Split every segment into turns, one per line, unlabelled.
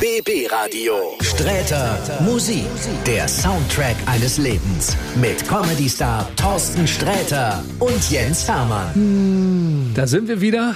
BB Radio. Sträter Musik. Der Soundtrack eines Lebens. Mit Comedy-Star Thorsten Sträter und Jens Hermann.
Da sind wir wieder.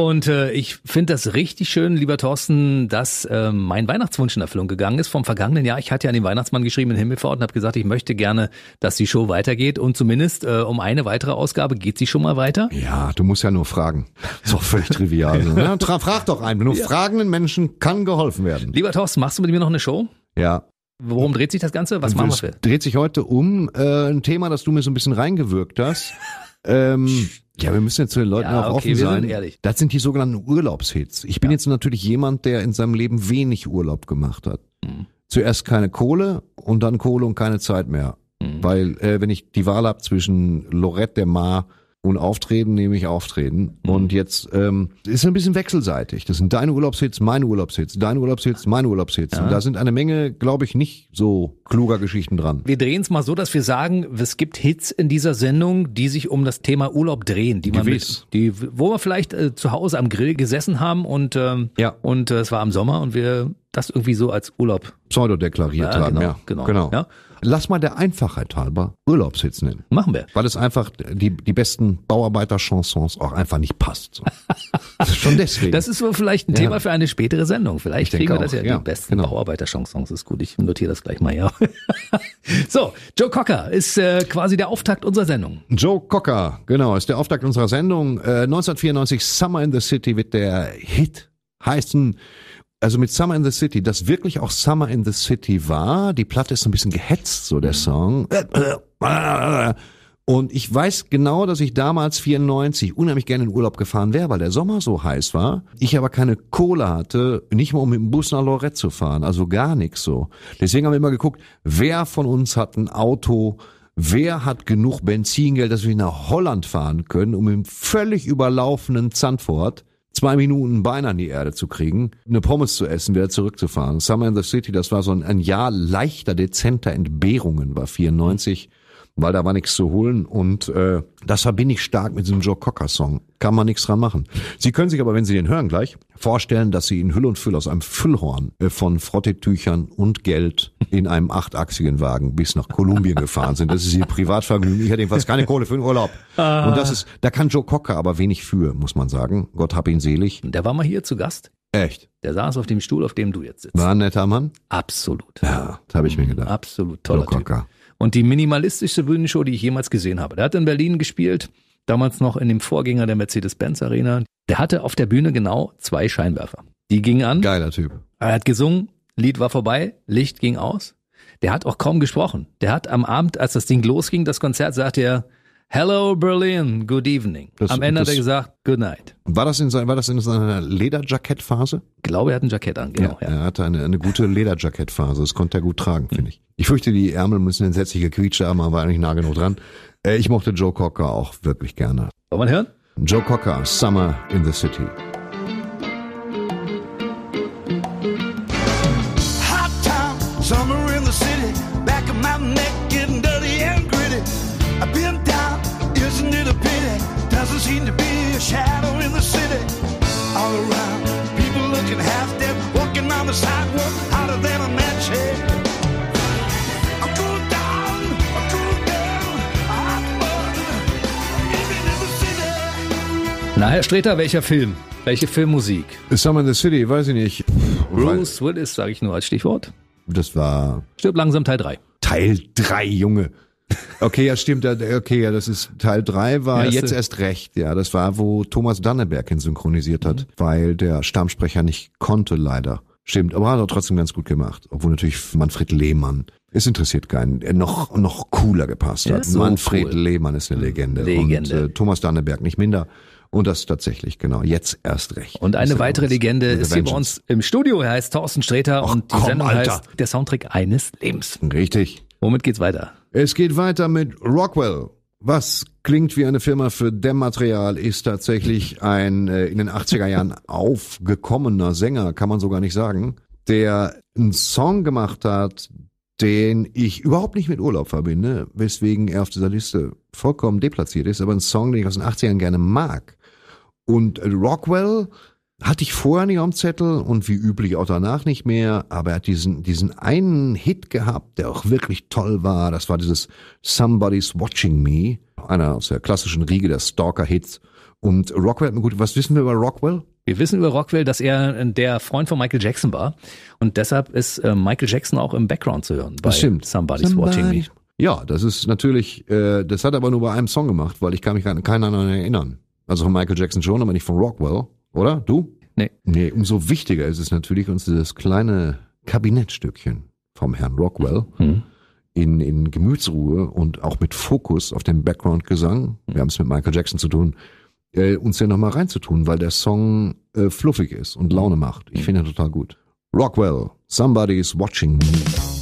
Und äh, ich finde das richtig schön, lieber Thorsten, dass äh, mein Weihnachtswunsch in Erfüllung gegangen ist vom vergangenen Jahr. Ich hatte ja an den Weihnachtsmann geschrieben in Himmelfahrt und habe gesagt, ich möchte gerne, dass die Show weitergeht. Und zumindest äh, um eine weitere Ausgabe geht sie schon mal weiter.
Ja, du musst ja nur fragen. Ist doch völlig trivial. ne? Frag doch einen. Nur fragenden Menschen kann geholfen werden.
Lieber Thorsten, machst du mit mir noch eine Show?
Ja.
Worum dreht sich das Ganze? Was machen wir
dreht sich heute um äh, ein Thema, das du mir so ein bisschen reingewirkt hast. ähm, ja, wir müssen jetzt zu den Leuten
Ja,
auch
okay,
offen sein.
sind ehrlich.
Das sind die sogenannten Urlaubshits. Ich bin jetzt natürlich jemand, der in seinem Leben wenig Urlaub gemacht hat.
Mhm.
Zuerst keine Kohle und dann Kohle und keine Zeit mehr.
Mhm.
Weil äh, wenn ich die Wahl habe zwischen Lorette der Mar und Auftreten, nehme ich Auftreten.
Mhm.
Und jetzt ähm, ist ein bisschen wechselseitig. Das sind deine Urlaubshits, meine Urlaubshits, deine Urlaubshits, meine Urlaubshits. Und da sind eine Menge, glaube ich, nicht so kluger Geschichten dran.
Wir drehen es mal so, dass wir sagen, es gibt Hits in dieser Sendung, die sich um das Thema Urlaub drehen, die man mit, die, wo wir vielleicht äh, zu Hause am Grill gesessen haben und ähm,
Ja.
und äh, es war im Sommer und wir das irgendwie so als Urlaub.
Pseudo deklariert
Ja,
haben,
genau,
ja.
genau,
genau.
ja.
Lass mal der Einfachheit halber Urlaubshits nennen.
Machen wir.
Weil es einfach die, die besten Bauarbeiter-Chansons auch einfach nicht passt. So. Das ist Schon deswegen.
Das ist so vielleicht ein
Ja.
Thema für eine spätere Sendung. Vielleicht kriegen wir das
auch,
ja,
ja,
die besten
genau.
Bauarbeiter-Chansons. Ist gut, ich notiere das gleich mal, ja. so, Joe Cocker ist äh, quasi der Auftakt unserer Sendung.
Joe Cocker, genau, ist der Auftakt unserer Sendung. Äh, 1994 Summer in the City wird der Hit heißen. Also mit Summer in the City, das wirklich auch Summer in the City war. Die Platte ist so ein bisschen gehetzt, so der Song. Und ich weiß genau, dass ich damals 94 unheimlich gerne in Urlaub gefahren wäre, weil der Sommer so heiß war. Ich aber keine Kohle hatte, nicht mal um mit dem Bus nach Lorette zu fahren, also gar nichts so. Deswegen haben wir immer geguckt, wer von uns hat ein Auto, wer hat genug Benzingeld, dass wir nach Holland fahren können, um im völlig überlaufenden Zandvoort zwei Minuten Bein an die Erde zu kriegen, eine Pommes zu essen, wieder zurückzufahren. Summer in the City, das war so ein, ein Jahr leichter, dezenter Entbehrungen, war 94 weil da war nichts zu holen und äh, das verbinde ich stark mit diesem Joe Cocker Song. Kann man nichts dran machen. Sie können sich aber, wenn Sie den hören gleich, vorstellen, dass Sie in Hülle und Fülle aus einem Füllhorn äh, von Frottetüchern und Geld in einem achtachsigen Wagen bis nach Kolumbien gefahren sind. Das ist Ihr Privatvergnügen. Ich hätte jedenfalls keine Kohle für den Urlaub. Und das ist, da kann Joe Cocker aber wenig für, muss man sagen. Gott hab ihn selig.
Der war mal hier zu Gast.
Echt.
Der saß auf dem Stuhl, auf dem du jetzt sitzt.
War ein netter Mann?
Absolut.
Ja, das habe ich mir gedacht.
Absolut toller
Joe
Typ. Und die minimalistischste Bühnenshow, die ich jemals gesehen habe. Der hat in Berlin gespielt, damals noch in dem Vorgänger der Mercedes-Benz Arena. Der hatte auf der Bühne genau zwei Scheinwerfer. Die gingen an,
Geiler Typ.
er hat gesungen, Lied war vorbei, Licht ging aus. Der hat auch kaum gesprochen. Der hat am Abend, als das Ding losging, das Konzert, sagte er, Hello Berlin, good evening.
Das-
am Ende hat
das-
er gesagt, good night.
War das in, war das in seiner Lederjackettphase?
Ich glaube, er hat ein Jackett an, genau. Ja,
Er hatte eine, eine gute Lederjackettphase. Das konnte er gut tragen, finde ich. Ich fürchte, die Ärmel müssen entsetzlich gequietscht haben, aber war eigentlich nah genug dran. Äh, ich mochte Joe Cocker auch wirklich gerne.
Wollen wir hören?
Joe Cocker, Summer in the City.
Na, Herr Streter, welcher Film? Welche Filmmusik?
Summer in the City, weiß ich nicht.
Bruce Willis, sage ich nur als Stichwort.
Das war
Stirb langsam Teil 3.
Teil drei, Junge. Okay, ja, stimmt. ja, Okay, ja, das ist Teil drei war
Erste.
jetzt erst recht. Ja, das war, wo Thomas Danneberg ihn synchronisiert hat, weil der Stammsprecher nicht konnte, leider. Stimmt, aber hat er trotzdem ganz gut gemacht. Obwohl natürlich Manfred Lehmann, es interessiert keinen, er noch, noch cooler gepasst hat.
so
Manfred
cool.
Lehmann ist eine Legende.
Legende.
Und äh, Thomas Danneberg nicht minder. Und das tatsächlich, genau, jetzt erst recht.
Und eine
er
weitere. Legende ist hier bei uns im Studio. Er heißt Thorsten Sträter
Ach,
und die
komm,
Sendung
Alter.
heißt Der Soundtrack eines Lebens.
Richtig.
Womit geht's weiter?
Es geht weiter mit Rockwell. Was klingt wie eine Firma für Dämmmaterial, ist tatsächlich ein äh, in den 80er Jahren aufgekommener Sänger, kann man so gar nicht sagen, der einen Song gemacht hat, den ich überhaupt nicht mit Urlaub verbinde, weswegen er auf dieser Liste vollkommen deplatziert ist, aber ein Song, den ich aus den 80ern gerne mag. Und Rockwell Hatte ich vorher nicht am Zettel und wie üblich auch danach nicht mehr, aber er hat diesen, diesen einen Hit gehabt, der auch wirklich toll war. Das war dieses Somebody's Watching Me, einer aus der klassischen Riege der Stalker-Hits. Und Rockwell hat mir gut, was wissen wir über Rockwell?
Wir wissen über Rockwell, dass er der Freund von Michael Jackson war und deshalb ist äh, Michael Jackson auch im Background zu hören bei
Das stimmt.
Somebody's Watching Me.
Ja, das ist natürlich, äh, das hat er aber nur bei einem Song gemacht, weil ich kann mich an keinen anderen erinnern. Also von Michael Jackson schon, aber nicht von Rockwell, oder? Du?
Nee.
Nee, umso wichtiger ist es natürlich, uns dieses kleine Kabinettstückchen vom Herrn Rockwell
Hm.
in, in Gemütsruhe und auch mit Fokus auf den Background-Gesang, wir haben es mit Michael Jackson zu tun, äh, uns ja nochmal reinzutun, weil der Song äh, fluffig ist und Laune macht. Ich finde ihn total gut. Rockwell, Somebody's Watching Me.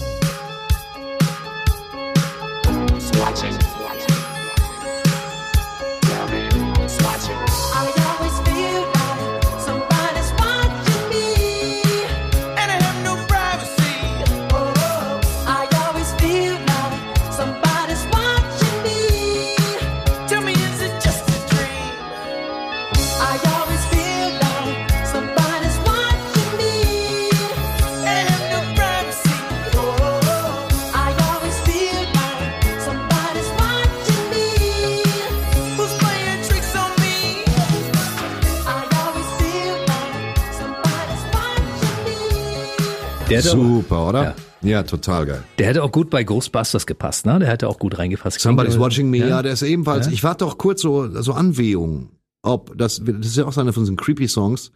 Super, oder?
Ja.
Ja. total geil.
der hätte auch gut bei Ghostbusters gepasst, ne? Der hätte auch gut reingepasst.
Somebody's
Klingt-
Watching Me, ja,
Ja.
der ist ebenfalls, ich warte doch kurz so, so Anwehungen, ob, das, das ist ja auch so einer von diesen creepy Songs,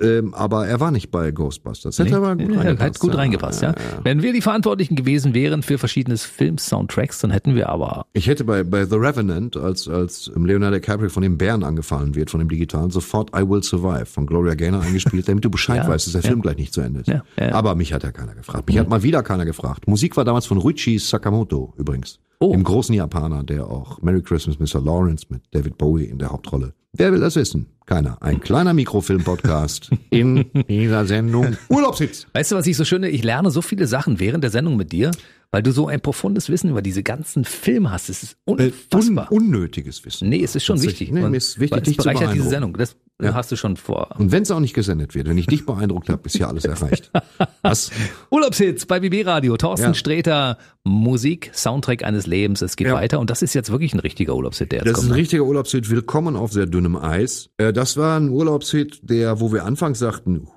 ähm, aber er war nicht bei Ghostbusters. Hätte
Nee,
aber gut
ja,
reingepasst.
hat gut reingepasst, ja. Wenn wir die Verantwortlichen gewesen wären für verschiedene Film-Soundtracks, dann hätten wir aber
Ich hätte bei, bei The Revenant, als, als Leonardo DiCaprio von dem Bären angefallen wird, von dem Digitalen, sofort I Will Survive von Gloria Gaynor eingespielt, damit du Bescheid
Ja,
weißt, dass der
ja.
Film gleich nicht zu Ende ist.
Ja, ja.
Aber mich hat ja keiner gefragt. Mich hat mal wieder keiner gefragt. Musik war damals von Ruichi Sakamoto übrigens.
Oh.
Dem großen Japaner, der auch Merry Christmas Mr. Lawrence mit David Bowie in der Hauptrolle. Wer will das wissen? Keiner. Ein kleiner Mikrofilm-Podcast in dieser Sendung Urlaubshits.
Weißt du, was ich so schön, ich lerne so viele Sachen während der Sendung mit dir, weil du so ein profundes Wissen über diese ganzen Filme hast. Es ist
Äh, un
unfassbar.
unnötiges Wissen.
nee, es ist schon wichtig.
Nee, mir ist wichtig, dich zu
bereichert diese. Sendung. Das
Ja.
hast du schon vor.
Und wenn es auch nicht gesendet wird, wenn ich dich beeindruckt habe, ist ja alles erreicht. Was?
Urlaubshits bei BB Radio. Thorsten
Ja.
Sträter, Musik, Soundtrack eines Lebens. Es geht
Ja.
weiter. Und das ist jetzt wirklich ein richtiger Urlaubshit, der jetzt
Das ist ein richtiger Urlaubshit. Willkommen auf sehr dünnem Eis. Äh, Das war ein Urlaubshit, der, wo wir anfangs sagten,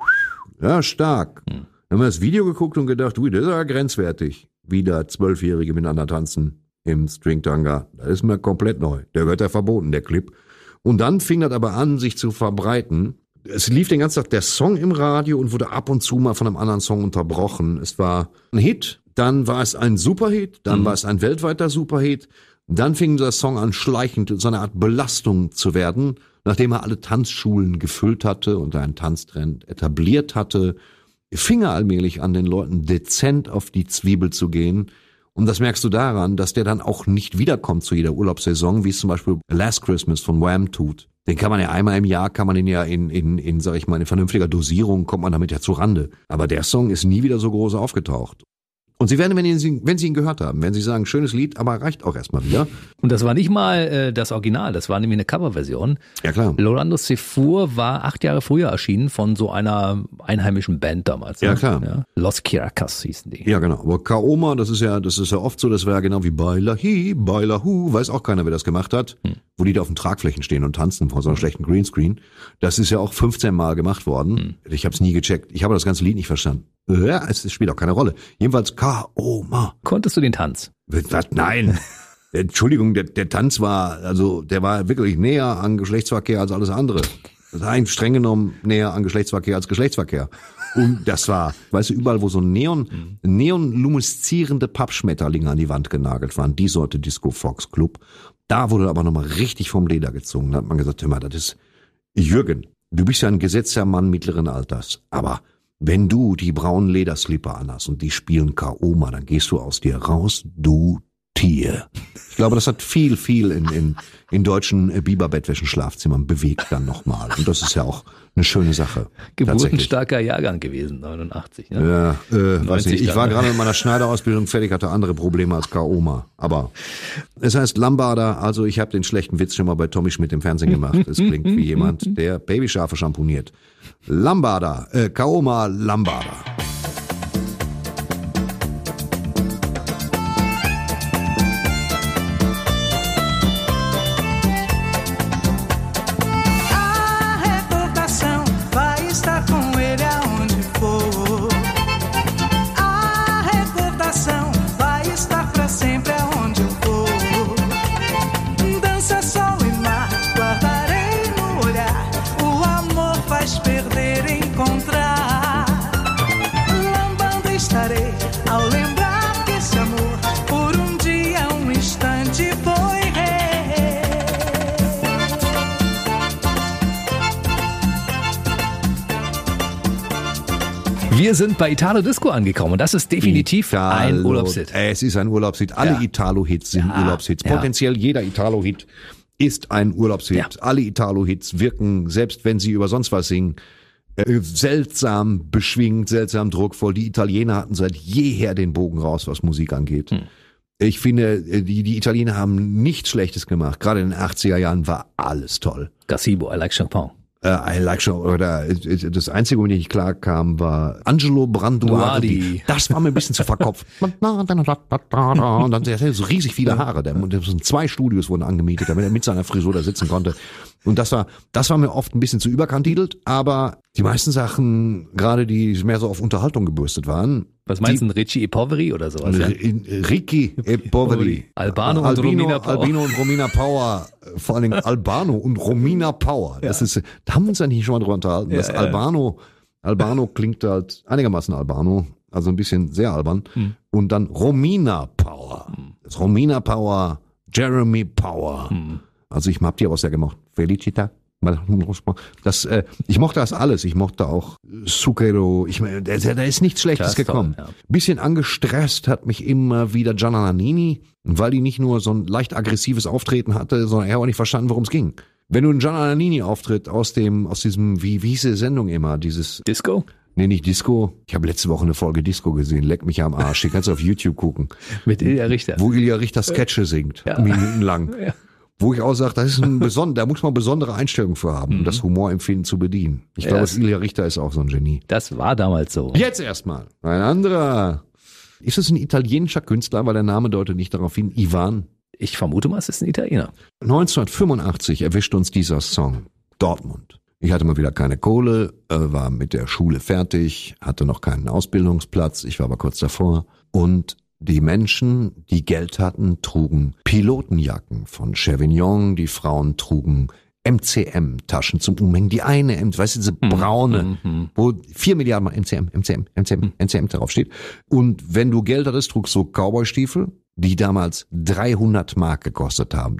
ja, stark.
Hm.
Dann haben wir das Video geguckt und gedacht, ui, das ist ja grenzwertig. Wieder Zwölfjährige miteinander tanzen im Stringtanga. Das ist mir komplett neu. Der gehört ja verboten, der Clip. Und dann fing das aber an, sich zu verbreiten. Es lief den ganzen Tag der Song im Radio und wurde ab und zu mal von einem anderen Song unterbrochen. Es war ein Hit, dann war es ein Superhit, dann war es ein weltweiter Superhit. Dann fing der Song an, schleichend so eine Art Belastung zu werden, nachdem er alle Tanzschulen gefüllt hatte und einen Tanztrend etabliert hatte, fing er allmählich an, den Leuten dezent auf die Zwiebel zu gehen. Und das merkst du daran, dass der dann auch nicht wiederkommt zu jeder Urlaubssaison, wie es zum Beispiel Last Christmas von Wham tut. Den kann man ja einmal im Jahr, kann man den ja in, in, in, sag ich mal, in vernünftiger Dosierung, kommt man damit ja zu Rande. Aber der Song ist nie wieder so groß aufgetaucht. Und Sie werden, wenn, Sie, wenn Sie ihn gehört haben, wenn Sie sagen, schönes Lied, aber reicht auch erstmal wieder.
Und das war nicht mal äh, das Original, das war nämlich eine Coverversion.
Ja klar.
Lorando Sefour war acht Jahre früher erschienen von so einer einheimischen Band damals. ne?
Ja, klar.
Los Kiracas hießen die.
Ja, genau. Aber Kaoma, das ist ja, das ist ja oft so, das war ja genau wie Baila Hi, Baila Hu, weiß auch keiner, wer das gemacht hat, wo die da auf den Tragflächen stehen und tanzen vor so einem schlechten Greenscreen. Das ist ja auch 15 Mal gemacht worden. Ich habe es nie gecheckt. Ich habe das ganze Lied nicht verstanden. Ja, es spielt auch keine Rolle. Jedenfalls Kaoma.
Konntest du den Tanz?
Was? Nein. Entschuldigung, der, der Tanz war, also der war wirklich näher an Geschlechtsverkehr als alles andere. Das war eigentlich streng genommen näher an Geschlechtsverkehr als Geschlechtsverkehr. Und das war, weißt du, überall, wo so Neon, neon-lumeszierende Pappschmetterlinge an die Wand genagelt waren, die Sorte Disco Fox Club, da wurde aber nochmal richtig vom Leder gezogen. Da hat man gesagt, hör mal, das ist Jürgen, du bist ja ein gesetzter Mann mittleren Alters, aber wenn du die braunen Lederslipper anhast und die spielen Kaoma, dann gehst du aus dir raus, du Tier. Ich glaube, das hat viel, viel in, in, in deutschen äh, Biberbettwäschen-Schlafzimmern bewegt dann nochmal. Und das ist ja auch eine schöne Sache.
Geburtenstarker Jahrgang gewesen, 89. Ne?
Ja, äh, weiß
90
nicht. Ich war gerade mit meiner Schneiderausbildung fertig, hatte andere Probleme als Kaoma. Aber es heißt Lambada, also ich habe den schlechten Witz schon mal bei Tommy Schmidt im Fernsehen gemacht. Es klingt wie jemand, der Babyschafe schamponiert. Lambada, äh, Kaoma Lambada.
Wir sind bei Italo Disco angekommen und das ist definitiv ein
Italo-
Urlaubshit.
Es ist ein Urlaubshit. Alle
Ja.
Italo-Hits sind
Ja,
Urlaubshits.
ja.
Potenziell jeder Italo-Hit ist ein Urlaubshit.
Ja.
Alle Italo-Hits wirken, selbst wenn sie über sonst was singen, äh, seltsam beschwingt, seltsam druckvoll. Die Italiener hatten seit jeher den Bogen raus, was Musik angeht.
Hm.
Ich finde, äh, die, die Italiener haben nichts Schlechtes gemacht. Gerade in den 80er Jahren war alles toll.
Gazebo, I like Champagne.
Äh, I like schon, oder äh, das Einzige, womit ich nicht klar kam, war Angelo Branduardi.
Duardi.
Das war mir ein bisschen zu verkopft. Und dann der hatte so riesig viele Haare. Der, zwei Studios wurden angemietet, damit er mit seiner Frisur da sitzen konnte. Und das war, das war mir oft ein bisschen zu überkantitelt, aber die meisten Sachen, gerade die mehr so auf Unterhaltung gebürstet waren,
Was meinst du, Richie e Poveri oder sowas? Ja?
R- Ricky e Poveri.
Albano und
Albino,
Romina Power.
Albino und Romina Power. Vor allen Dingen Albano und Romina Power. Das ist, da haben wir uns ja nicht schon mal drüber unterhalten. Das
ja.
Albano, Albano klingt halt einigermaßen Albano. Also ein bisschen sehr albern.
Hm.
Und dann Romina Power. Das Romina Power, Jeremy Power.
Hm.
Also ich hab die aber sehr gemocht. Felicita. Das, äh, ich mochte das alles. Ich mochte auch Zucchero. Ich meine, da, ist nichts Schlechtes
toll,
gekommen.
ja.
Bisschen angestresst hat mich immer wieder Gianna Nannini, weil die nicht nur so ein leicht aggressives Auftreten hatte, sondern er hat auch nicht verstanden, worum es ging. Wenn du einen Gianna Nannini Auftritt aus dem, aus diesem, wie, wie hieß die Sendung immer, dieses,
Disco?
nee, nicht Disco. Ich habe letzte Woche eine Folge Disco gesehen, leck mich am Arsch. Die kannst du auf YouTube gucken.
Mit Ilja Richter.
Wo Ilja Richter Sketche singt,
Ja.
minutenlang.
Ja.
Wo ich auch sage, das ist ein beson da muss man besondere Einstellungen für haben, um das Humorempfinden zu bedienen. Ich
Ja,
glaube, Ilja Richter ist auch so ein Genie.
Das war damals so.
Jetzt erstmal ein anderer. Ist es ein italienischer Künstler, weil der Name deutet nicht darauf hin, Ivan?
Ich vermute mal, es ist ein Italiener.
1985 erwischt uns dieser Song. Dortmund. Ich hatte mal wieder keine Kohle, äh, war mit der Schule fertig, hatte noch keinen Ausbildungsplatz, ich war aber kurz davor. Und die Menschen, die Geld hatten, trugen Pilotenjacken von Chevignon, die Frauen trugen MCM-Taschen zum Umhängen. Die eine, weißt du, diese braune, wo vier Milliarden mal MCM, MCM, MCM, MCM darauf steht. Und wenn du Geld hattest, trugst du Cowboy-Stiefel, die damals 300 Mark gekostet haben.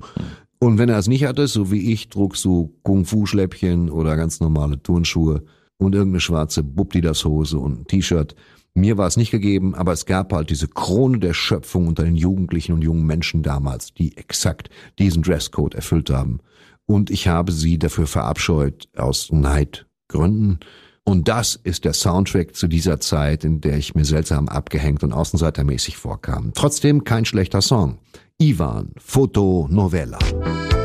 Und wenn er es nicht hatte, so wie ich, trugst du Kung-Fu-Schläppchen oder ganz normale Turnschuhe und irgendeine schwarze Bubdidas-Hose und ein T-Shirt. Mir war es nicht gegeben, aber es gab halt diese Krone der Schöpfung unter den Jugendlichen und jungen Menschen damals, die exakt diesen Dresscode erfüllt haben. Und ich habe sie dafür verabscheut aus Neidgründen. Und das ist der Soundtrack zu dieser Zeit, in der ich mir seltsam abgehängt und außenseitermäßig vorkam. Trotzdem kein schlechter Song. Ivan, Fotonovella.
Con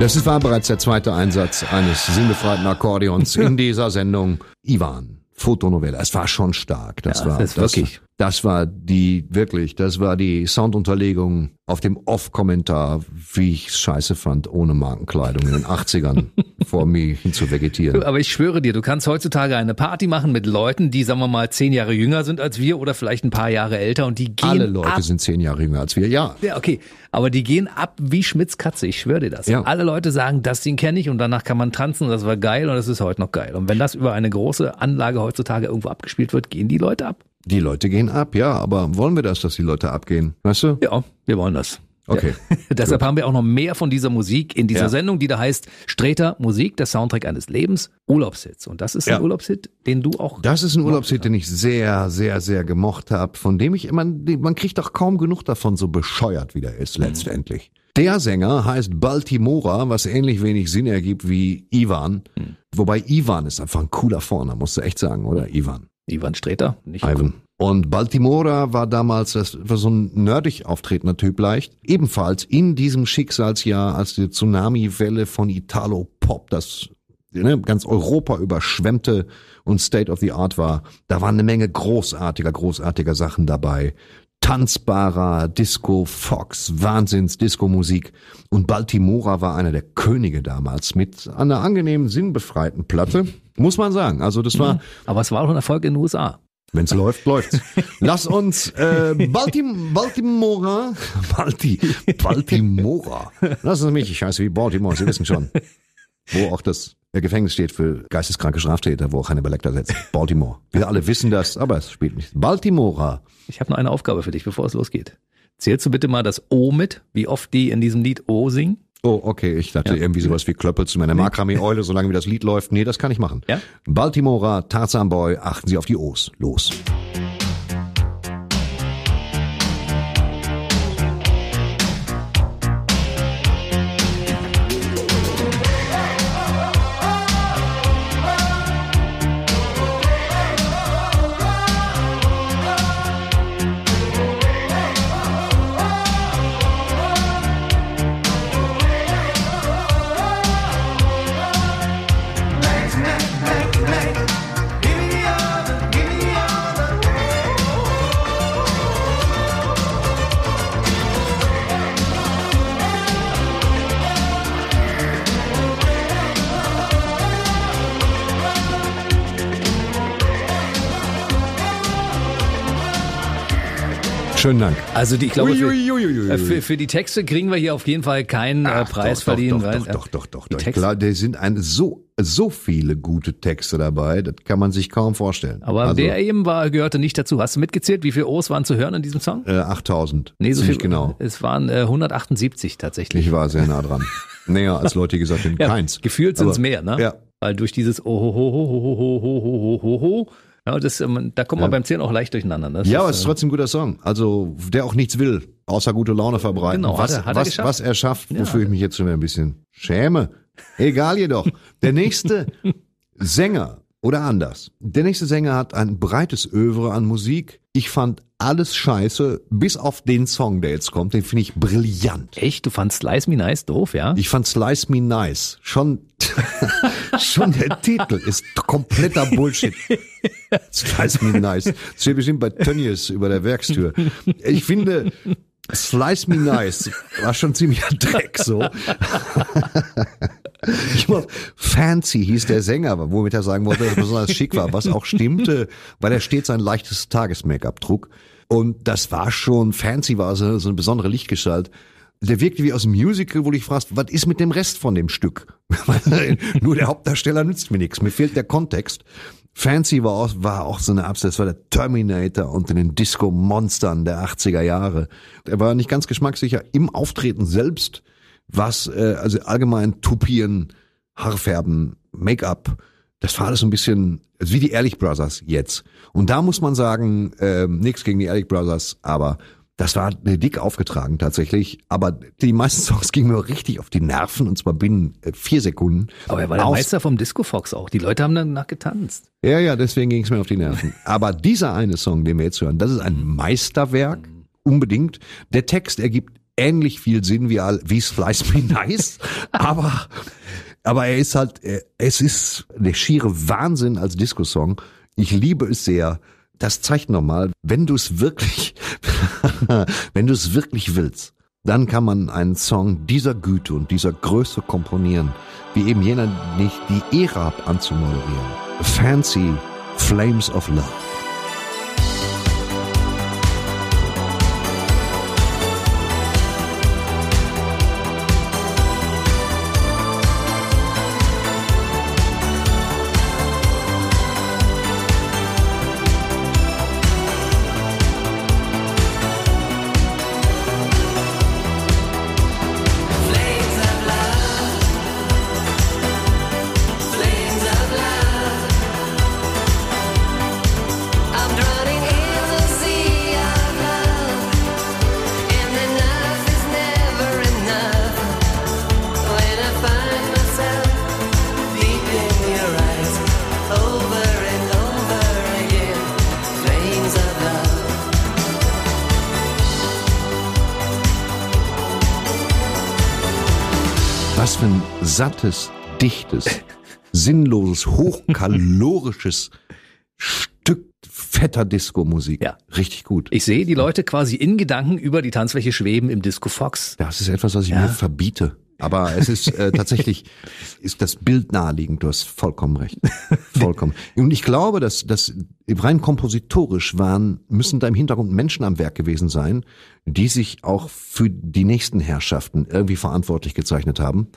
Das war bereits der zweite Einsatz eines sinnbefreiten Akkordeons in dieser Sendung. Ivan, Fotonovella. Es war schon stark. Das
Ja,
war
das wirklich.
Das war die wirklich. Das war die Soundunterlegung auf dem Off-Kommentar, wie ich scheiße fand, ohne Markenkleidung in den 80ern. Vor vor mir hin zu vegetieren.
Aber ich schwöre dir, du kannst heutzutage eine Party machen mit Leuten, die, sagen wir mal, zehn Jahre jünger sind als wir oder vielleicht ein paar Jahre älter und die gehen
Alle Leute
ab.
sind zehn Jahre jünger als wir, ja.
Ja, okay. Aber die gehen ab wie Schmitz Katze, ich schwöre dir das.
Ja.
Alle Leute sagen, das Ding kenne ich und danach kann man tanzen und das war geil und das ist heute noch geil. Und wenn das über eine große Anlage heutzutage irgendwo abgespielt wird, gehen die Leute ab.
Die Leute gehen ab, ja, aber wollen wir das, dass die Leute abgehen? Weißt du?
Ja, wir wollen das.
Okay.
Deshalb haben wir auch noch mehr von dieser Musik in dieser
Ja.
Sendung, die da heißt Streter Musik, der Soundtrack eines Lebens, Urlaubshits. Und das ist
Ja.
ein Urlaubshit, den du auch.
Das ist ein Urlaubshit, den ich sehr, sehr, sehr gemocht habe, von dem ich immer, man kriegt doch kaum genug davon, so bescheuert wie der ist letztendlich. Der Sänger heißt Baltimora, was ähnlich wenig Sinn ergibt wie Ivan. Wobei Ivan ist einfach ein cooler Vorname, musst du echt sagen, oder? Ivan.
Ivan Streter, nicht
Ivan. Und Baltimora war damals das war so ein nerdig auftretender Typ leicht. Ebenfalls in diesem Schicksalsjahr, als die Tsunami-Welle von Italo-Pop das ne, ganz Europa überschwemmte und State of the Art war, da waren eine Menge großartiger, großartiger Sachen dabei. Tanzbarer Disco, Fox, Wahnsinns-Disco-Musik. Und Baltimora war einer der Könige damals mit einer angenehmen, sinnbefreiten Platte. Muss man sagen. Also das war,
Aber es war auch ein Erfolg in den USA.
Wenn's läuft, läuft's. Lass uns äh, Baltim Baltimora, Balti, Baltimora. Lass uns mich, ich heiße wie Baltimore, Sie wissen schon. Wo auch das der Gefängnis steht für geisteskranke Straftäter, wo auch Hannibal Lecter setzt. Baltimore. Wir alle wissen das, aber es spielt nicht. Baltimora.
Ich habe noch eine Aufgabe für dich, bevor es losgeht. Zählst du bitte mal das O mit, wie oft die in diesem Lied O singen?
Oh, okay, ich dachte
Ja.
irgendwie sowas wie Klöppel zu meiner Makramee-Eule, solange wie das Lied läuft. Nee, das kann ich machen.
Ja?
Baltimora, Tarzan Boy, achten Sie auf die O's. Los. Schönen Dank.
Also die, ich glaube, für, äh, für, für die Texte kriegen wir hier auf jeden Fall keinen äh,
Ach,
Preis
doch,
verliehen.
Doch,
weil,
doch,
äh,
doch, doch, doch, doch.
Texte-
Klar, da sind ein, so, so viele gute Texte dabei, das kann man sich kaum vorstellen.
Aber
also,
der eben war, gehörte nicht dazu. Hast du mitgezählt, wie viele O's waren zu hören in diesem Song?
äh, 8000.
Nee, so viel.
genau.
Es waren äh, 178 tatsächlich.
Ich war sehr nah dran. Näher als Leute, die gesagt haben,
Ja,
keins.
Gefühlt sind es mehr, ne?
Ja.
Weil durch dieses Ohohohohohohohoho, ja, das, ähm, da kommt man beim Zählen auch leicht durcheinander. Ne? Das
Ja, aber
ist,
es ist trotzdem ein guter Song. Also, der auch nichts will, außer gute Laune verbreiten.
Genau, hat
was,
er- hat er
was,
geschafft.
was er schafft,
Ja.
wofür ich mich jetzt schon wieder ein bisschen schäme. Egal jedoch. Der nächste Sänger oder anders. Der nächste Sänger hat ein breites Övre an Musik. Ich fand alles scheiße, bis auf den Song, der jetzt kommt. Den finde ich brillant.
Echt? Du fandst Slice Me Nice doof, ja?
Ich fand Slice Me Nice. Schon, schon der Titel ist kompletter Bullshit. Slice Me Nice. Steht bestimmt bei Tönnies über der Werkstür. Ich finde, Slice Me Nice war schon ziemlicher Dreck, so. Ich meine, Fancy hieß der Sänger, womit er sagen wollte, dass er besonders schick war, was auch stimmte, weil er stets ein leichtes Tages-Make-up trug. Und das war schon, Fancy war so, so eine besondere Lichtgestalt. Der wirkte wie aus dem Musical, wo du dich fragst, was ist mit dem Rest von dem Stück? Nur der Hauptdarsteller nützt mir nichts, mir fehlt der Kontext. Fancy war auch, war auch so eine Absatz, das war der Terminator unter den Disco-Monstern der 80er Jahre. Er war nicht ganz geschmackssicher im Auftreten selbst, was, äh, also allgemein Tupieren, Haarfärben, Make-up, das war alles so ein bisschen also wie die Ehrlich Brothers jetzt. Und da muss man sagen, ähm, nichts gegen die Ehrlich Brothers, aber das war dick aufgetragen tatsächlich. Aber die meisten Songs gingen mir richtig auf die Nerven und zwar binnen äh, vier Sekunden.
Aber er war der
Aus-
Meister vom Disco Fox auch. Die Leute haben danach getanzt.
Ja, ja, deswegen ging es mir auf die Nerven. Aber dieser eine Song, den wir jetzt hören, das ist ein Meisterwerk, unbedingt. Der Text ergibt ähnlich viel Sinn wie, all- wie Slice Me Nice, aber, aber er ist halt, er- es ist der schiere Wahnsinn als Disco-Song. Ich liebe es sehr. Das zeigt nochmal, wenn du es wirklich, wenn du es wirklich willst, dann kann man einen Song dieser Güte und dieser Größe komponieren, wie eben jener nicht die Ära anzumoderieren. Fancy Flames of Love. Sattes, dichtes, sinnloses, hochkalorisches Stück fetter Disco-Musik.
Ja.
Richtig gut.
Ich sehe die Leute quasi in Gedanken über die Tanzfläche schweben im Disco Fox.
Das ist etwas, was ich mir verbiete. Aber es ist äh, tatsächlich, ist das Bild naheliegend. Du hast vollkommen recht. Vollkommen. Und ich glaube, dass, dass rein kompositorisch waren, müssen da im Hintergrund Menschen am Werk gewesen sein, die sich auch für die nächsten Herrschaften irgendwie verantwortlich gezeichnet haben.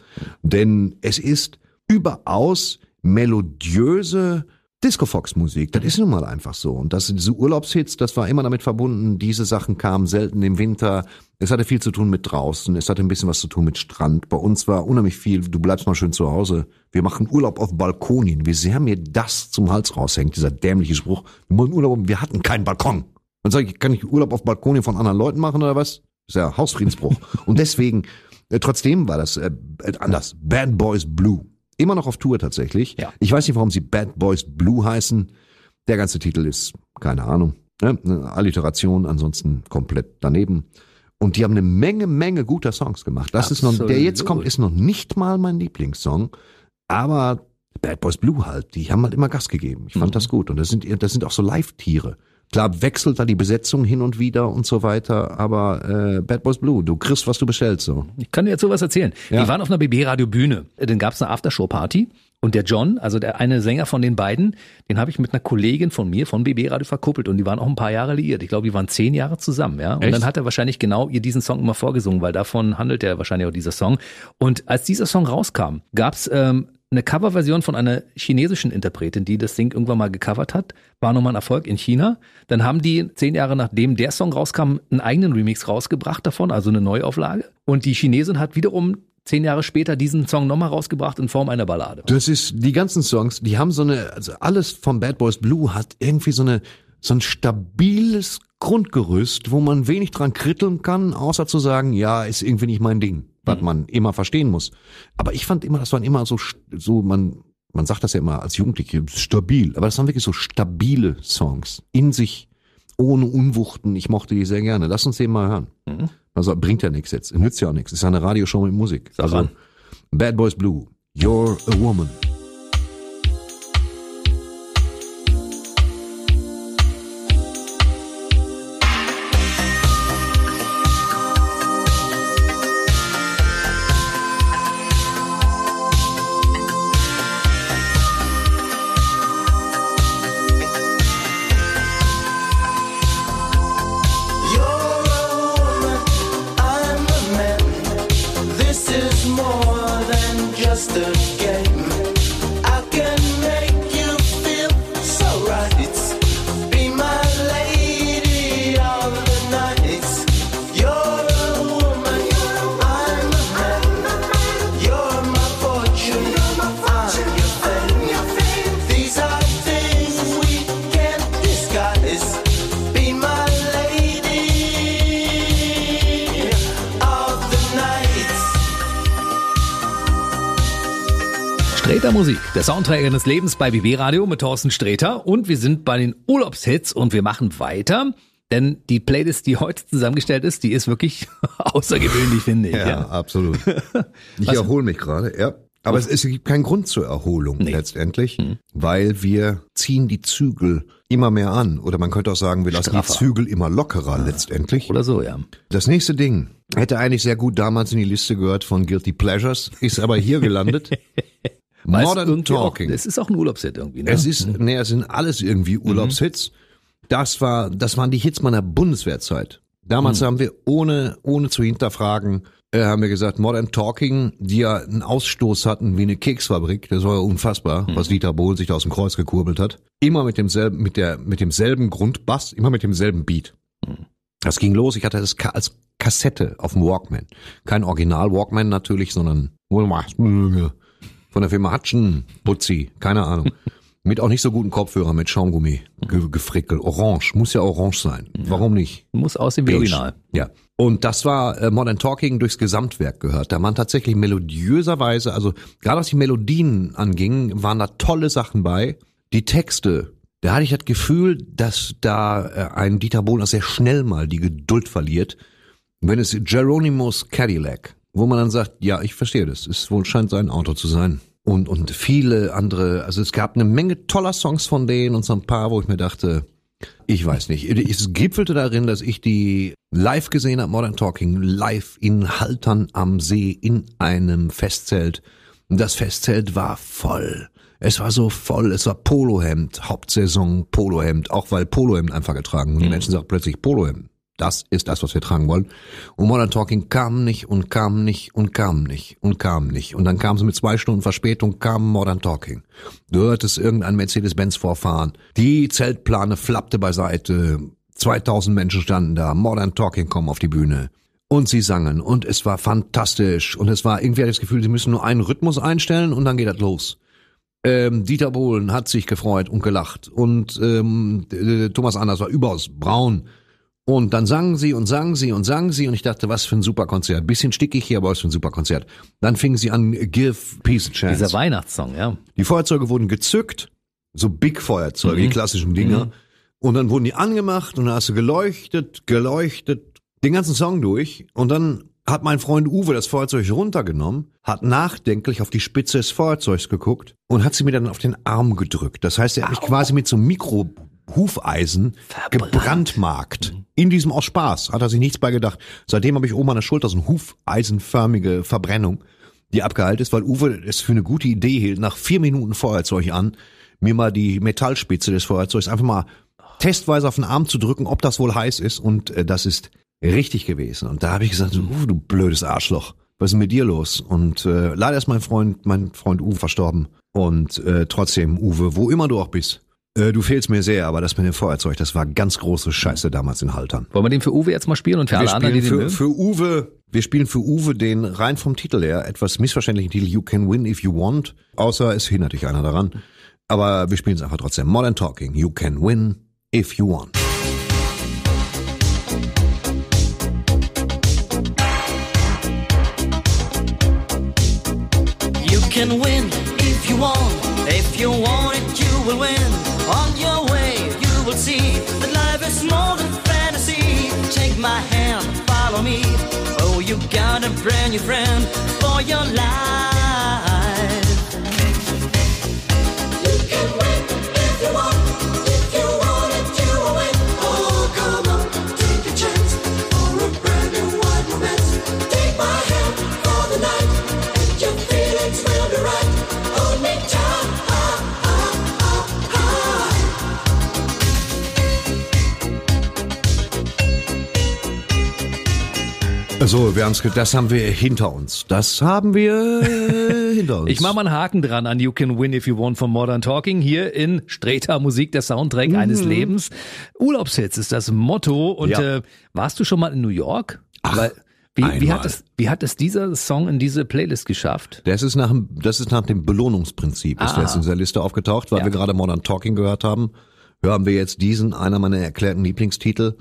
Denn es ist überaus melodiöse Disco-Fox-Musik, das ist nun mal einfach so. Und das, diese Urlaubshits, das war immer damit verbunden, diese Sachen kamen selten im Winter. Es hatte viel zu tun mit draußen, es hatte ein bisschen was zu tun mit Strand. Bei uns war unheimlich viel, du bleibst mal schön zu Hause. Wir machen Urlaub auf Balkonien. Wie sehr mir das zum Hals raushängt, dieser dämliche Spruch. Wir machen Urlaub, wir hatten keinen Balkon. Dann sage ich, kann ich Urlaub auf Balkonien von anderen Leuten machen oder was? Das ist ja Hausfriedensbruch. Und deswegen, äh, trotzdem war das äh, anders. Bad Boys Blue. Immer noch auf Tour tatsächlich.
Ja.
Ich weiß nicht, warum sie Bad Boys Blue heißen. Der ganze Titel ist, keine Ahnung, ne? eine Alliteration, ansonsten komplett daneben. Und die haben eine Menge, Menge guter Songs gemacht. Das ist noch, der jetzt kommt, ist noch nicht mal mein Lieblingssong. Aber Bad Boys Blue halt, die haben halt immer Gas gegeben. Ich fand das gut. Und das sind, das sind auch so Live-Tiere. Klar wechselt da die Besetzung hin und wieder und so weiter, aber äh, Bad Boys Blue, du kriegst, was du bestellst. So.
Ich kann dir jetzt sowas erzählen.
Ja.
Die waren auf einer BB-Radio-Bühne. Dann gab es eine Aftershow-Party. Und der John, also der eine Sänger von den beiden, den habe ich mit einer Kollegin von mir von BB Radio verkuppelt und die waren auch ein paar Jahre liiert. Ich glaube, die waren zehn Jahre zusammen, ja. Und
Echt?
dann hat er wahrscheinlich genau ihr diesen Song immer vorgesungen, weil davon handelt ja wahrscheinlich auch dieser Song. Und als dieser Song rauskam, gab's ähm, eine Coverversion von einer chinesischen Interpretin, die das Ding irgendwann mal gecovert hat. War nochmal ein Erfolg in China. Dann haben die zehn Jahre nachdem der Song rauskam, einen eigenen Remix rausgebracht davon, also eine Neuauflage. Und die Chinesin hat wiederum zehn Jahre später diesen Song nochmal rausgebracht in Form einer Ballade.
Das ist, die ganzen Songs, die haben so eine, also alles von Bad Boys Blue hat irgendwie so eine, so ein stabiles Grundgerüst, wo man wenig dran kritteln kann, außer zu sagen, ja, ist irgendwie nicht mein Ding, was man immer verstehen muss. Aber ich fand immer, das waren immer so, so man, man sagt das ja immer als Jugendliche, stabil, aber das waren wirklich so stabile Songs, in sich, ohne Unwuchten. Ich mochte die sehr gerne. Lass uns den mal hören. Also bringt ja nichts jetzt, nützt ja auch nichts. Ist ja eine Radioshow mit Musik.
Sag
Also,
an.
Bad Boys Blue, You're a Woman.
Der Soundtrack des Lebens bei BB Radio mit Thorsten Streter und wir sind bei den Urlaubshits und wir machen weiter, denn die Playlist, die heute zusammengestellt ist, die ist wirklich außergewöhnlich, finde ich. Ja.
absolut. Ich erhole mich gerade, ja. Aber es, es gibt keinen Grund zur Erholung letztendlich, weil wir ziehen die Zügel immer mehr an. Oder man könnte auch sagen, wir lassen
Straffer.
die Zügel immer lockerer letztendlich.
Oder so, ja.
Das nächste Ding hätte eigentlich sehr gut damals in die Liste gehört von Guilty Pleasures, ist aber hier gelandet. Modern Talking.
Auch, es ist auch ein Urlaubshit irgendwie, ne?
Es ist, nee, es sind alles irgendwie Urlaubshits. Das war, das waren die Hits meiner Bundeswehrzeit. Damals haben wir ohne, ohne zu hinterfragen, äh, haben wir gesagt, Modern Talking, die ja einen Ausstoß hatten wie eine Keksfabrik, das war ja unfassbar, was Dieter Bohlen sich da aus dem Kreuz gekurbelt hat. Immer mit demselben, mit der, mit demselben Grundbass, immer mit demselben Beat. Das ging los, ich hatte das als Kassette auf dem Walkman. Kein Original Walkman natürlich, sondern von der Firma Hutchen, Butzi, keine Ahnung. Mit auch nicht so guten Kopfhörer, mit Schaumgummi, ge gefrickel, orange, muss ja orange sein. Warum nicht?
Muss aussehen wie. Original.
Ja. Und das war äh, Modern Talking durchs Gesamtwerk gehört. Da man tatsächlich melodiöserweise, also gerade was die Melodien anging, waren da tolle Sachen bei. Die Texte, da hatte ich das Gefühl, dass da äh, ein Dieter Bohlen sehr schnell mal die Geduld verliert. Wenn es Geronimo's Cadillac, wo man dann sagt, ja, ich verstehe das, es wohl scheint sein Auto zu sein. Und, und viele andere, also es gab eine Menge toller Songs von denen und so ein paar, wo ich mir dachte, ich weiß nicht. Es gipfelte darin, dass ich die live gesehen habe, Modern Talking, live in Haltern am See in einem Festzelt. Und Das Festzelt war voll. Es war so voll, es war Polohemd, Hauptsaison Polohemd, auch weil Polohemd einfach getragen. Und die Menschen sagen plötzlich Polohemd. Das ist das, was wir tragen wollen. Und Modern Talking kam nicht und kam nicht und kam nicht und kam nicht. Und dann kam sie mit zwei Stunden Verspätung, kam Modern Talking. Du hörtest irgendein Mercedes-Benz vorfahren. Die Zeltplane flappte beiseite. 2000 Menschen standen da. Modern Talking kommen auf die Bühne. Und sie sangen. Und es war fantastisch. Und es war irgendwie das Gefühl, sie müssen nur einen Rhythmus einstellen und dann geht das los. Ähm, Dieter Bohlen hat sich gefreut und gelacht. Und ähm, äh, Thomas Anders war überaus braun. Und dann sangen sie und sangen sie und sangen sie und ich dachte, was für ein super Konzert. Bisschen stickig hier, aber was für ein super Konzert. Dann fingen sie an, Give Peace a Chance.
Dieser Weihnachtssong, ja.
Die Feuerzeuge wurden gezückt, so Big Feuerzeuge, die klassischen Dinger. Und dann wurden die angemacht und dann hast du geleuchtet, geleuchtet, den ganzen Song durch. Und dann hat mein Freund Uwe das Feuerzeug runtergenommen, hat nachdenklich auf die Spitze des Feuerzeugs geguckt und hat sie mir dann auf den Arm gedrückt. Das heißt, er hat mich quasi mit so einem Mikro-Hufeisen gebrandmarkt. In diesem aus Spaß. Hat er sich nichts bei gedacht. Seitdem habe ich oben an der Schulter so eine hufeisenförmige Verbrennung, die abgeheilt ist, weil Uwe es für eine gute Idee hielt, nach vier Minuten Feuerzeug an, mir mal die Metallspitze des Feuerzeugs einfach mal testweise auf den Arm zu drücken, ob das wohl heiß ist. Und äh, das ist richtig gewesen. Und da habe ich gesagt, Uwe, du blödes Arschloch. Was ist denn mit dir los? Und äh, leider ist mein Freund, mein Freund Uwe verstorben. Und äh, trotzdem, Uwe, wo immer du auch bist, äh, du fehlst mir sehr, aber das mit dem Feuerzeug, das war ganz große Scheiße damals in Haltern.
Wollen wir den für Uwe jetzt mal spielen und für alle
Wir
anderen, die
spielen
den
für,
mögen?
für Uwe, wir spielen für Uwe den rein vom Titel her etwas missverständlichen Titel You Can Win If You Want, außer es hindert dich einer daran. Aber wir spielen es einfach trotzdem. Modern Talking, You Can Win If You Want.
You can win if you want. If you want it, you will win. On your way, you will see that life is more than fantasy. Take my hand, follow me. Oh, you got a brand new friend for your life. You can win if you want. If you want it, you will win. Oh, come on, take my hand for the night, your feelings will be right.
So, wir haben's, das haben wir hinter uns. Das haben wir äh, hinter uns.
Ich mache mal einen Haken dran an You Can Win If You Want von Modern Talking hier in Streter Musik, der Soundtrack
Mhm.
eines Lebens. Urlaubshits ist das Motto. Und
Ja.
äh, warst du schon mal in New York?
Ach,
Weil, wie, wie, hat es, wie hat es dieser Song in diese Playlist geschafft?
Das ist nach, dem- das ist nach dem Belohnungsprinzip, ist
Ah.
das in dieser Liste aufgetaucht, weil
Ja.
wir gerade Modern Talking gehört haben. Hören wir jetzt diesen, einer meiner erklärten Lieblingstitel.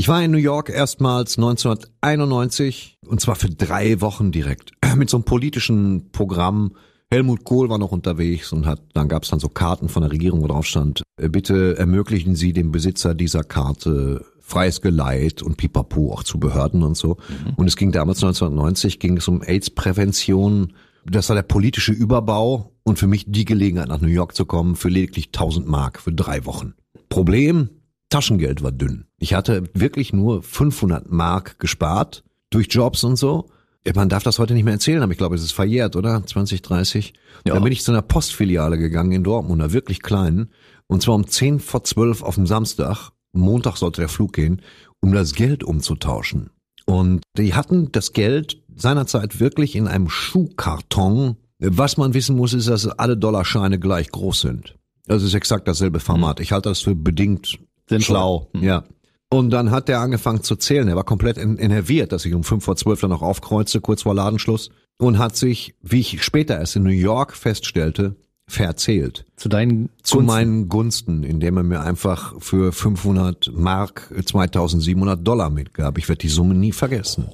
Ich war in New York erstmals 1991 und zwar für drei Wochen direkt mit so einem politischen Programm. Helmut Kohl war noch unterwegs und hat, dann gab es dann so Karten von der Regierung, wo drauf stand, äh, bitte ermöglichen Sie dem Besitzer dieser Karte freies Geleit und Pipapo auch zu Behörden und so. Und es ging damals 1990, ging es um AIDS-Prävention Das war der politische Überbau und für mich die Gelegenheit, nach New York zu kommen, für lediglich 1000 Mark für drei Wochen. Problem, Taschengeld war dünn. Ich hatte wirklich nur 500 Mark gespart durch Jobs und so. Man darf das heute nicht mehr erzählen, aber ich glaube, es ist verjährt, oder? 20, 30.
Ja.
Dann bin ich zu einer Postfiliale gegangen in Dortmund, einer wirklich kleinen. Und zwar um 10 vor 12 auf dem Samstag. Montag sollte der Flug gehen, um das Geld umzutauschen. Und die hatten das Geld seinerzeit wirklich in einem Schuhkarton. Was man wissen muss, ist, dass alle Dollarscheine gleich groß sind. Das ist exakt dasselbe Format. Ich halte das für bedingt
Sinnvoll.
schlau. Ja. Und dann hat der angefangen zu zählen. Er war komplett en- enerviert, dass ich um fünf vor zwölf dann noch aufkreuze, kurz vor Ladenschluss. Und hat sich, wie ich später erst in New York feststellte, verzählt
Zu deinen
zu
Gunsten.
meinen Gunsten, indem er mir einfach für 500 Mark äh, 2700 Dollar mitgab. Ich werde die Summe nie vergessen.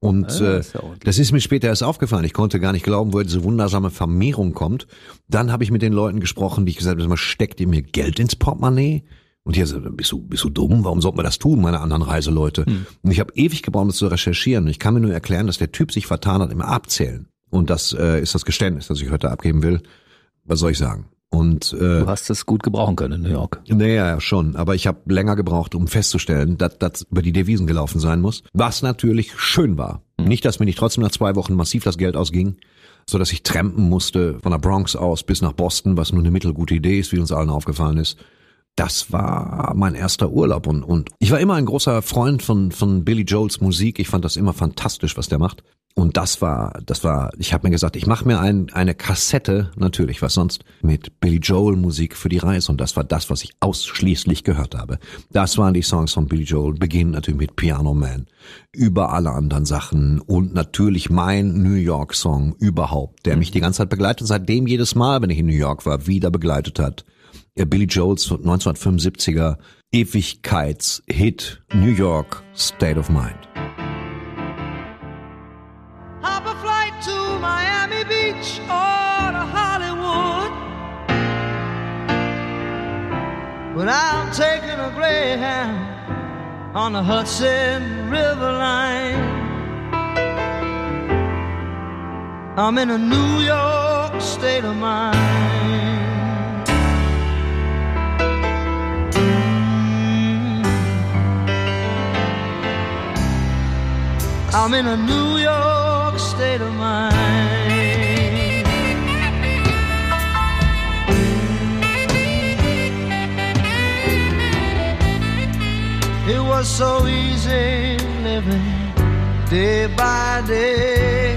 Und
Ja,
äh, das ist mir später erst aufgefallen. Ich konnte gar nicht glauben, woher diese wundersame Vermehrung kommt. Dann habe ich mit den Leuten gesprochen, die ich gesagt habe, steckt ihr mir Geld ins Portemonnaie? Und gesagt, bist du, bist du dumm? Warum sollte man das tun, meine anderen Reiseleute?
Hm.
Und ich habe ewig gebraucht, das zu recherchieren. Und ich kann mir nur erklären, dass der Typ sich vertan hat im Abzählen. Und das äh, ist das Geständnis, das ich heute abgeben will. Was soll ich sagen? Und äh,
Du hast es gut gebrauchen können in New York.
naja, ja, schon. Aber ich habe länger gebraucht, um festzustellen, dass das über die Devisen gelaufen sein muss. Was natürlich schön war. Nicht, dass mir nicht trotzdem nach zwei Wochen massiv das Geld ausging, so dass ich trampen musste von der Bronx aus bis nach Boston, was nur eine mittelgute Idee ist, wie uns allen aufgefallen ist. Das war mein erster Urlaub und, und ich war immer ein großer Freund von, von Billy Joels Musik. Ich fand das immer fantastisch, was der macht. Und das war, das war, ich habe mir gesagt, ich mache mir ein, eine Kassette, natürlich, was sonst, mit Billy Joel Musik für die Reise. Und das war das, was ich ausschließlich gehört habe. Das waren die Songs von Billy Joel, beginnen natürlich mit Piano Man, über alle anderen Sachen und natürlich mein New York Song überhaupt, der mich die ganze Zeit begleitet, seitdem jedes Mal, wenn ich in New York war, wieder begleitet hat. Billy Joels 1975er Ewigkeitshit New York State of Mind.
Hop a flight to Miami Beach or to Hollywood. But I'm taking a Greyhound on the Hudson River line. I'm in a New York state of mind. I'm in a New York state of mind. It was so easy living day by day,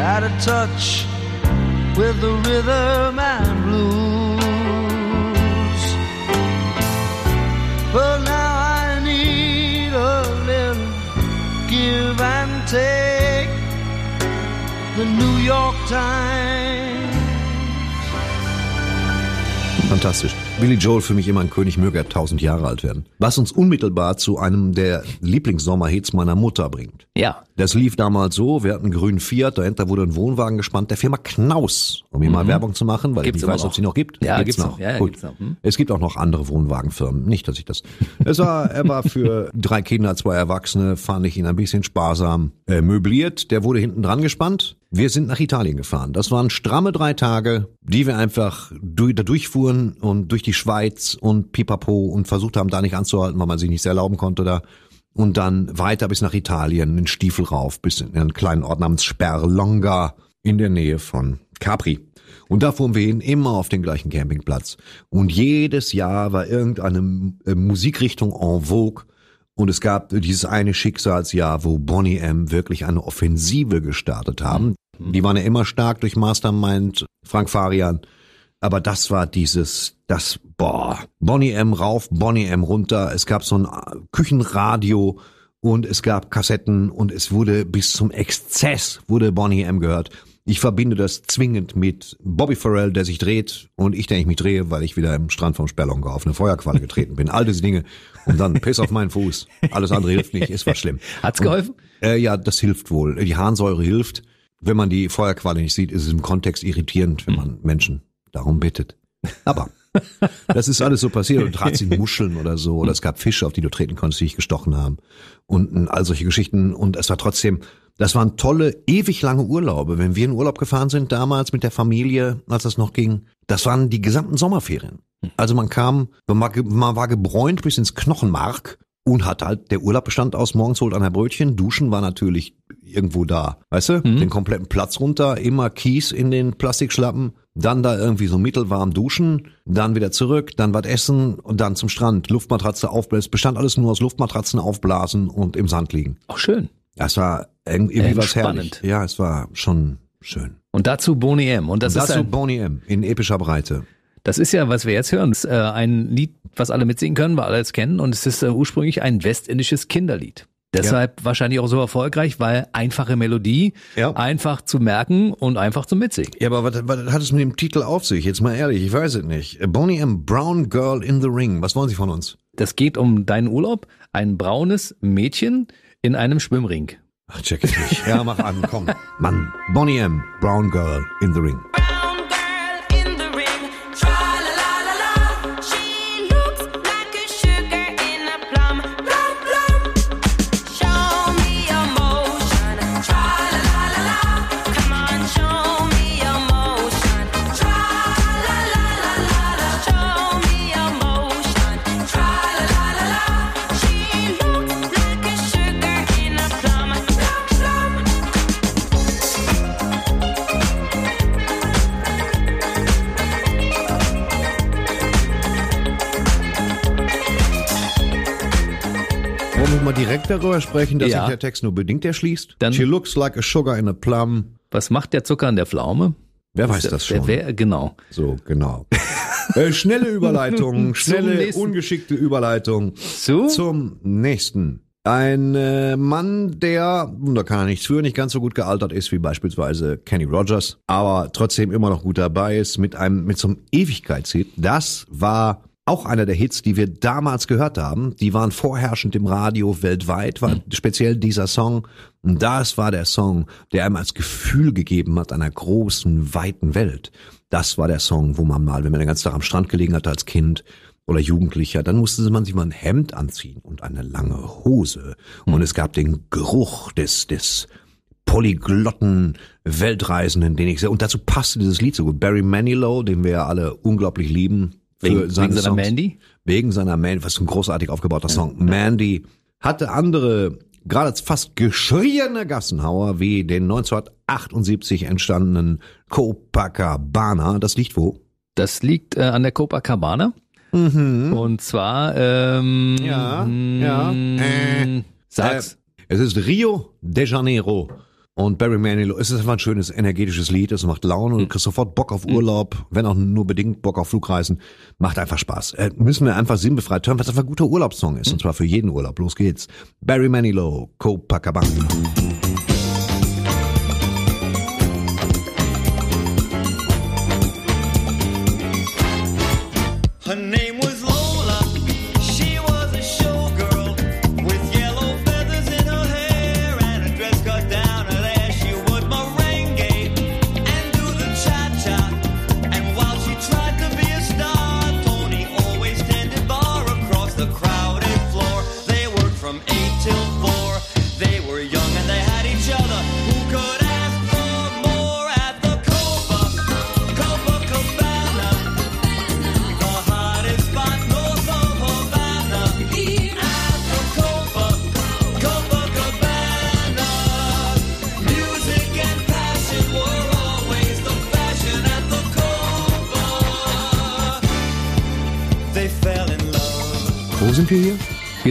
out of touch with the rhythm and blues. Take. The New York Times.
Fantastisch. Billy Joel für mich immer ein König, möge er tausend Jahre alt werden. Was uns unmittelbar zu einem der Lieblingssommerhits meiner Mutter bringt.
Ja.
Das lief damals so, wir hatten einen grünen Fiat, dahinter wurde ein Wohnwagen gespannt, der Firma Knaus, um hier mal Werbung zu machen, weil
Mhm. Gibt's
ich nicht weiß,
noch.
ob sie noch gibt.
Ja,
Die
gibt's noch. Ja, ja,
Gut.
gibt's noch. Hm.
Es gibt auch noch andere Wohnwagenfirmen, nicht, dass ich das. Es war, er war für drei Kinder, zwei Erwachsene, fand ich ihn ein bisschen sparsam äh, möbliert. Der wurde hinten dran gespannt. Wir sind nach Italien gefahren. Das waren stramme drei Tage, die wir einfach da durchfuhren und durch die Schweiz und Pipapo und versucht haben, da nicht anzuhalten, weil man sich nicht sehr erlauben konnte da. Und dann weiter bis nach Italien, den Stiefel rauf, bis in einen kleinen Ort namens Sperlonga in der Nähe von Capri. Und da fuhren wir hin, immer auf den gleichen Campingplatz. Und jedes Jahr war irgendeine äh, Musikrichtung en vogue. Und es gab dieses eine Schicksalsjahr, wo Bonnie M. wirklich eine Offensive gestartet haben. Die waren ja immer stark durch Mastermind, Frank Farian. Aber das war dieses, das, boah, Bonnie M. rauf, Bonnie M. runter. Es gab so ein äh, Küchenradio und es gab Kassetten und es wurde bis zum Exzess wurde Bonnie M. gehört. Ich verbinde das zwingend mit Bobby Farrell, der sich dreht und ich, der ich mich drehe, weil ich wieder im Strand vom Sperlonga auf eine Feuerqualle getreten bin. All diese Dinge. Und dann Piss auf meinen Fuß. Alles andere hilft nicht, ist was schlimm.
Hat's geholfen?
Äh, ja, das hilft wohl. Die Harnsäure hilft. Wenn man die Feuerqualle nicht sieht, ist es im Kontext irritierend, wenn man Menschen darum bittet. Aber das ist alles so passiert. Und trat sind Muscheln oder so. Oder es gab Fische, auf die du treten konntest, die dich gestochen haben. Und äh, all solche Geschichten. Und es war trotzdem, Das waren tolle, ewig lange Urlaube. Wenn wir in Urlaub gefahren sind damals mit der Familie, als das noch ging, das waren die gesamten Sommerferien. Also man kam, man war, man war gebräunt bis ins Knochenmark und hat halt, der Urlaub bestand aus morgens holt einer Brötchen, duschen war natürlich irgendwo da. Weißt du, den kompletten Platz runter, immer Kies in den Plastikschlappen, dann da irgendwie so mittelwarm duschen, dann wieder zurück, dann was essen und dann zum Strand. Luftmatratze aufblasen, bestand alles nur aus Luftmatratzen aufblasen und im Sand liegen.
Auch schön.
Das war irgendwie was herrlich. Ja, es war schon schön.
Und dazu Boney M. Und das, ist
Dazu
ein,
Boney M. in epischer Breite.
das ist ja, was wir jetzt hören, das ist, äh, ein Lied, was alle mitsingen können, weil alle es kennen. Und es ist äh, ursprünglich ein westindisches Kinderlied. Deshalb wahrscheinlich auch so erfolgreich, weil einfache Melodie,
Ja.
einfach zu merken und einfach zum Mitsingen.
Ja, aber was, was hat es mit dem Titel auf sich? Jetzt mal ehrlich, ich weiß es nicht. Boney M. Brown Girl in the Ring. Was wollen Sie von uns?
Das geht um deinen Urlaub. Ein braunes Mädchen in einem Schwimmring.
Ach, check ich nicht. Ja, mach an, komm. Mann. Boney M. Brown Girl in the Ring. Wir direkt darüber sprechen, dass
Ja.
sich der Text nur bedingt erschließt?
Dann-
She looks like a sugar in a plum.
Was macht der Zucker an der Pflaume?
Wer weiß das
Der
schon?
wär, genau.
So, genau. äh, schnelle Überleitung, schnelle, ungeschickte Überleitung
Zu?
zum nächsten. Ein äh, Mann, der, da kann er nichts für, nicht ganz so gut gealtert ist wie beispielsweise Kenny Rogers, aber trotzdem immer noch gut dabei ist mit einem, mit so einem Ewigkeitshit. Das war auch einer der Hits, die wir damals gehört haben. Die waren vorherrschend im Radio weltweit, war speziell dieser Song. Und das war der Song, der einem als Gefühl gegeben hat einer großen, weiten Welt. Das war der Song, wo man mal, wenn man den ganzen Tag am Strand gelegen hat als Kind oder Jugendlicher, dann musste man sich mal ein Hemd anziehen und eine lange Hose. Und es gab den Geruch des, des polyglotten Weltreisenden, den ich sehr, und dazu passte dieses Lied so gut. Barry Manilow, den wir ja alle unglaublich lieben.
Wegen- wegen
seine
seiner
Songs.
Mandy?
Wegen seiner Mandy, was ein großartig aufgebauter Song. Mandy hatte andere, gerade fast geschriene Gassenhauer, wie den 1978 entstandenen Copacabana. Das liegt wo?
Das liegt äh, an der Copacabana. Und zwar, ähm,
Mhm. Ja, ja.
Äh, sag's.
Äh, es ist Rio de Janeiro. Und Barry Manilow, es ist einfach ein schönes, energetisches Lied, es macht Laune,
Hm.
du kriegst sofort Bock auf Urlaub, wenn auch nur bedingt Bock auf Flugreisen, macht einfach Spaß. Äh, müssen wir einfach sinnbefreit hören, was einfach ein guter Urlaubssong ist, und zwar für jeden Urlaub. Los geht's. Barry Manilow, Copacabana.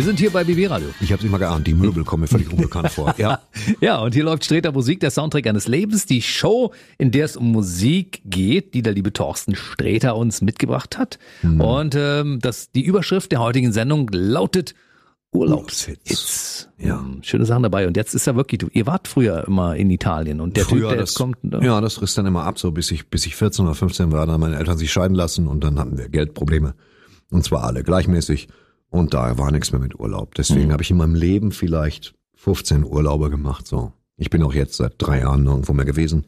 Sind hier
bei BB Radio.
Ich habe nicht mal geahnt, die Möbel kommen mir völlig unbekannt vor. Ja.
Ja, und hier läuft Streter Musik, der Soundtrack eines Lebens, die Show, in der es um Musik geht, die der liebe Thorsten Streter uns mitgebracht hat.
Mhm.
Und ähm, das, die Überschrift der heutigen Sendung lautet Urlaubshits.
Ja.
Ähm, Schöne Sachen dabei. Und jetzt ist er wirklich, ihr wart früher immer in Italien und der
Früher,
Typ, der
das,
jetzt kommt, ne?
ja, das riss dann immer ab, so bis ich, bis ich 14 oder 15 war, dann haben meine Eltern sich scheiden lassen und dann hatten wir Geldprobleme. Und zwar alle gleichmäßig. Und da war nichts mehr mit Urlaub. Deswegen habe ich in meinem Leben vielleicht 15 Urlaube gemacht, so. Ich bin auch jetzt seit drei Jahren nirgendwo mehr gewesen.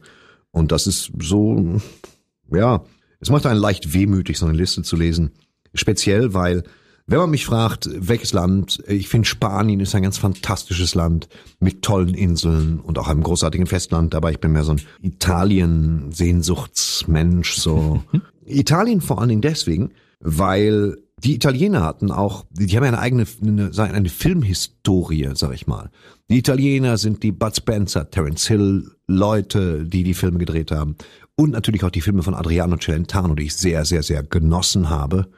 Und das ist so, ja, es macht einen leicht wehmütig, so eine Liste zu lesen. Speziell, weil Wenn man mich fragt, welches Land, ich finde Spanien ist ein ganz fantastisches Land mit tollen Inseln und auch einem großartigen Festland, aber ich bin mehr so ein Italien-Sehnsuchtsmensch, so. Italien vor allen Dingen deswegen, weil die Italiener hatten auch, die haben ja eine eigene, eine, eine Filmhistorie, sag ich mal. Die Italiener sind die Bud Spencer, Terence Hill Leute, die die Filme gedreht haben. Und natürlich auch die Filme von Adriano Celentano, die ich sehr, sehr, sehr genossen habe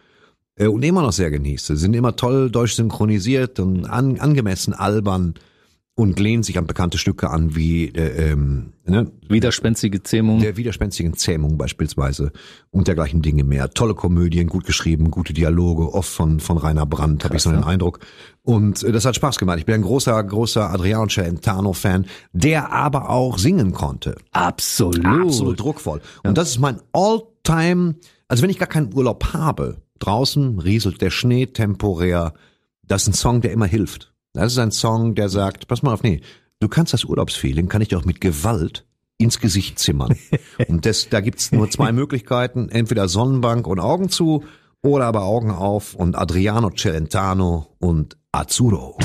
äh, und immer noch sehr genieße. Sind immer toll deutsch synchronisiert und an, angemessen albern und lehnen sich an bekannte Stücke an, wie äh, ähm, ne,
Widerspenstige Zähmung.
der widerspenstigen Zähmung beispielsweise und dergleichen Dinge mehr. Tolle Komödien, gut geschrieben, gute Dialoge, oft von von Rainer Brandt, habe ich so den Eindruck. Und äh, das hat Spaß gemacht. Ich bin ein großer, großer Adriano Celentano-Fan, der aber auch singen konnte.
Absolut.
Absolut druckvoll. Und das ist mein All-Time, also wenn ich gar keinen Urlaub habe, draußen rieselt der Schnee temporär, das ist ein Song, der immer hilft. Das ist ein Song, der sagt, pass mal auf, nee, du kannst das Urlaubsfeeling, kann ich dir auch mit Gewalt ins Gesicht zimmern. Und das, da gibt's nur zwei Möglichkeiten, entweder Sonnenbank und Augen zu oder aber Augen auf und Adriano Celentano und Azzurro.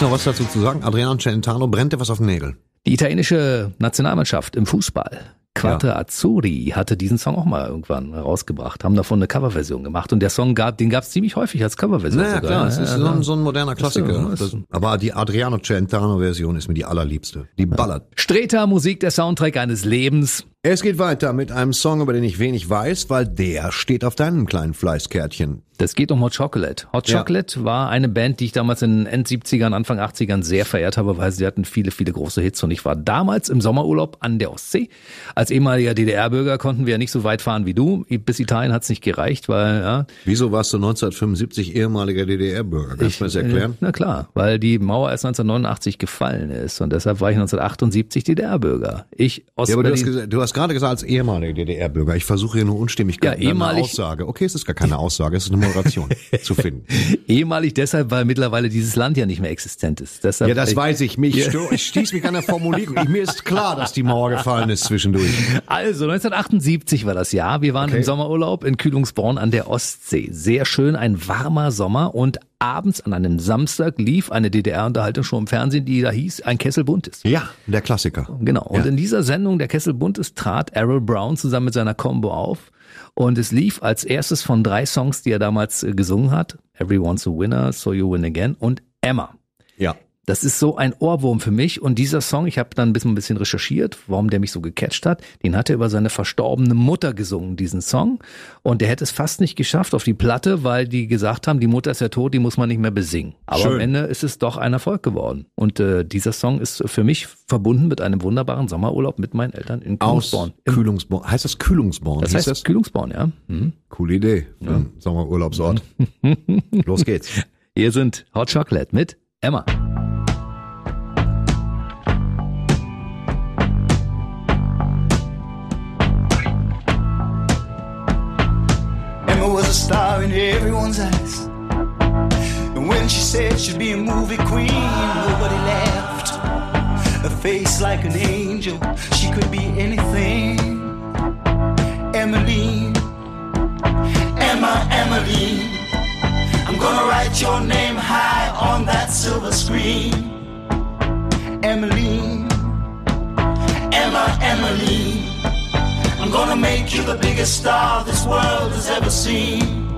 Gibt's noch was dazu zu sagen? Adriano Celentano brennt dir was auf den Nägeln.
Die italienische Nationalmannschaft im Fußball, Quattro Azzurri, hatte diesen Song auch mal irgendwann rausgebracht, haben davon eine Coverversion gemacht und der Song gab, den gab es ziemlich häufig als Coverversion.
Naja,
sogar.
klar, es ist
Ja,
so
ja.
ein, so ein moderner Klassiker.
ist-
Das, aber die Adriano Celentano-Version ist mir die allerliebste. Die ballert.
Streter Musik, der Soundtrack eines Lebens.
Es geht weiter mit einem Song, über den ich wenig weiß, weil der steht auf deinem kleinen Fleißkärtchen.
Das geht um Hot Chocolate. Hot
Ja.
Chocolate war eine Band, die ich damals in den End-70ern, Anfang 80ern sehr verehrt habe, weil sie hatten viele, viele große Hits. Und ich war damals im Sommerurlaub an der Ostsee. Als ehemaliger DDR-Bürger konnten wir ja nicht so weit fahren wie du. Bis Italien hat's nicht gereicht, weil ja,
Wieso warst du 1975 ehemaliger DDR-Bürger? Kannst du mir das erklären?
Äh, Na klar, weil die Mauer erst 1989 gefallen ist und deshalb war ich 1978 DDR-Bürger. Ich
Ja, aber du hast, du hast gerade gesagt, als ehemaliger DDR-Bürger. Ich versuche hier nur Unstimmigkeiten
Ja, ehemalig-
Aussage. Okay, es ist gar keine Aussage, es ist eine Moderation zu finden.
ehemalig deshalb, weil mittlerweile dieses Land ja nicht mehr existent ist. Deshalb,
Ja, das weiß ich. Mich stö- ich stieß mich an der Formulierung. Ich, mir ist klar, dass die Mauer gefallen ist zwischendurch.
Also 1978 war das Jahr. Wir waren
Okay.
im Sommerurlaub in Kühlungsborn an der Ostsee. Sehr schön, ein warmer Sommer und abends an einem Samstag lief eine DDR-Unterhaltung schon im Fernsehen, die da hieß Ein Kessel Buntes.
Ja, der Klassiker.
Genau. Und
Ja.
in dieser Sendung, der Kessel Buntes, trat Errol Brown zusammen mit seiner Combo auf. Und es lief als erstes von drei Songs, die er damals äh, gesungen hat. Everyone's a Winner, So You Win Again und Emma.
Ja.
Das ist so ein Ohrwurm für mich. Und dieser Song, ich habe dann ein bisschen, ein bisschen recherchiert, warum der mich so gecatcht hat. Den hat er über seine verstorbene Mutter gesungen, diesen Song. Und der hätte es fast nicht geschafft auf die Platte, weil die gesagt haben, die Mutter ist ja tot, die muss man nicht mehr besingen. Aber am
Schön.
Ende ist es doch ein Erfolg geworden. Und äh, dieser Song ist für mich verbunden mit einem wunderbaren Sommerurlaub mit meinen Eltern in
Aus
Kühlungsborn. Im-
Kühlungsborn. Heißt das Kühlungsborn?
Das heißt
das?
Kühlungsborn, ja. Mhm.
Coole Idee für einen Sommerurlaubsort. Los geht's.
Hier sind Hot Chocolate mit Emma.
A star in everyone's eyes. And when she said she'd be a movie queen, nobody laughed. A face like an angel, she could be anything. Emily, Emma, Emily, I'm gonna write your name high on that silver screen. Emily, Emma, Emmeline. I'm gonna make you the biggest star this world has ever seen.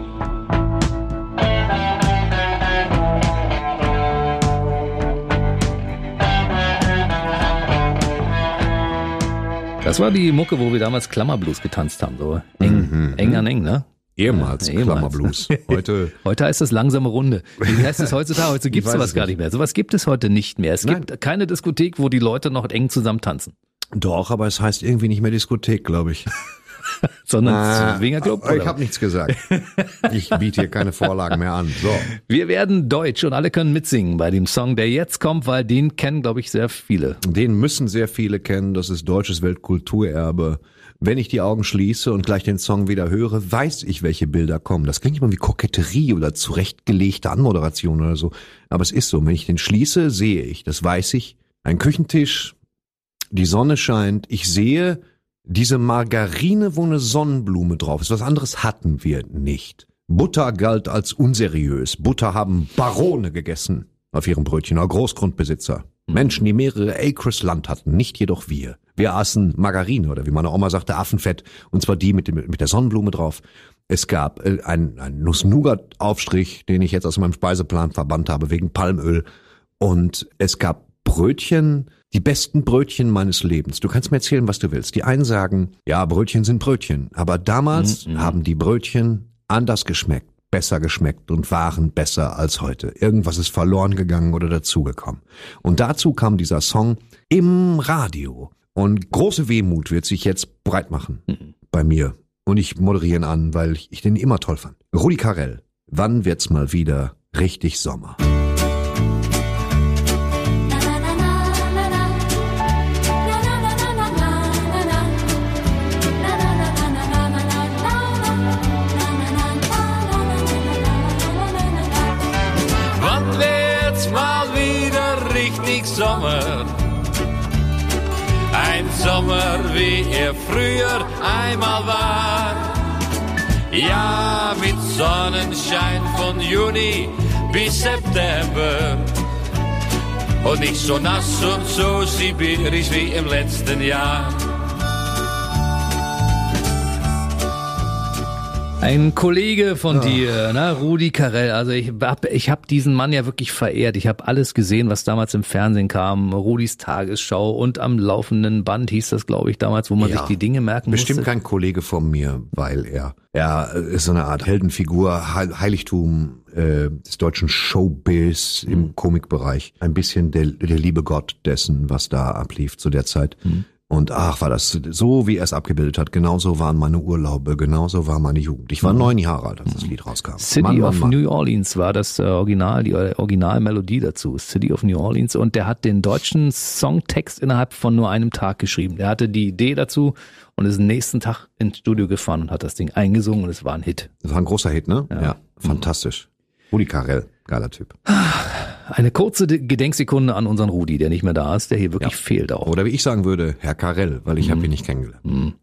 Das war die Mucke, wo wir damals Klammerblues getanzt haben, so eng, eng an eng, ne?
Ehemals,
Ja, ehemals.
Klammerblues. Heute
Heute heißt es langsame Runde. Wie heißt es heutzutage? Heute gibt es sowas gar
nicht.
nicht mehr. Sowas gibt es heute nicht mehr. Es
Nein.
gibt keine Diskothek, wo die Leute noch eng zusammen tanzen,
doch, aber es heißt irgendwie nicht mehr Diskothek, glaube ich.
sondern Swingerclub.
ich habe nichts gesagt. Ich biete hier keine Vorlagen mehr an. So.
Wir werden deutsch und alle können mitsingen bei dem Song, der jetzt kommt, weil den kennen, glaube ich, sehr viele.
Den müssen sehr viele kennen. Das ist deutsches Weltkulturerbe. Wenn ich die Augen schließe und gleich den Song wieder höre, weiß ich, welche Bilder kommen. Das klingt immer wie Koketterie oder zurechtgelegte Anmoderation oder so. Aber es ist so. Wenn ich den schließe, sehe ich. Das weiß ich. Ein Küchentisch, die Sonne scheint. Ich sehe diese Margarine, wo eine Sonnenblume drauf ist. Was anderes hatten wir nicht. Butter galt als unseriös. Butter haben Barone gegessen auf ihrem Brötchen, oder Großgrundbesitzer. Menschen, die mehrere Acres Land hatten, nicht jedoch wir. Wir aßen Margarine oder wie meine Oma sagte, Affenfett, und zwar die mit, dem, mit der Sonnenblume drauf. Es gab äh, einen, einen Nuss-Nougat-Aufstrich, den ich jetzt aus meinem Speiseplan verbannt habe, wegen Palmöl. Und es gab Brötchen, die besten Brötchen meines Lebens. Du kannst mir erzählen, was du willst. Die einen sagen, ja, Brötchen sind Brötchen. Aber damals haben die Brötchen anders geschmeckt, besser geschmeckt und waren besser als heute. Irgendwas ist verloren gegangen oder dazugekommen. Und dazu kam dieser Song im Radio. Und große Wehmut wird sich jetzt breit machen bei mir. Und ich moderiere ihn an, weil ich, ich den immer toll fand. Rudi Carell, wann wird's mal wieder richtig Sommer?
Sommer? Ein Sommer, wie er früher einmal war. Ja, mit Sonnenschein von Juni bis September. Und nicht so nass und so sibirisch wie im letzten Jahr.
Ein Kollege von dir, ne, Rudi Carell. Also ich hab, ich hab diesen Mann ja wirklich verehrt. Ich habe alles gesehen, was damals im Fernsehen kam. Rudis Tagesschau und am laufenden Band hieß das, glaube ich, damals, wo man
Ja.
sich die Dinge merken
Bestimmt
musste.
kein Kollege von mir, weil er, er ist so eine Art Heldenfigur, Heil- Heiligtum äh, des deutschen Showbiz im Komikbereich. Ein bisschen der, der liebe Gott dessen, was da ablief zu der Zeit. Und ach, war das so, wie er es abgebildet hat. Genauso waren meine Urlaube, genauso war meine Jugend. Ich war neun Jahre alt, als das Lied rauskam.
City
Mann, Mann,
of
Mann.
New Orleans war das äh, Original, die äh, Originalmelodie dazu. City of New Orleans. Und der hat den deutschen Songtext innerhalb von nur einem Tag geschrieben. Der hatte die Idee dazu und ist den nächsten Tag ins Studio gefahren und hat das Ding eingesungen und es war ein Hit.
Das war ein großer Hit, ne? Ja, fantastisch. Rudi Carell, geiler Typ.
Eine kurze De- Gedenksekunde an unseren Rudi, der nicht mehr da ist, der hier wirklich fehlt auch.
Oder wie ich sagen würde, Herr Carell, weil ich habe ihn nicht kennengelernt.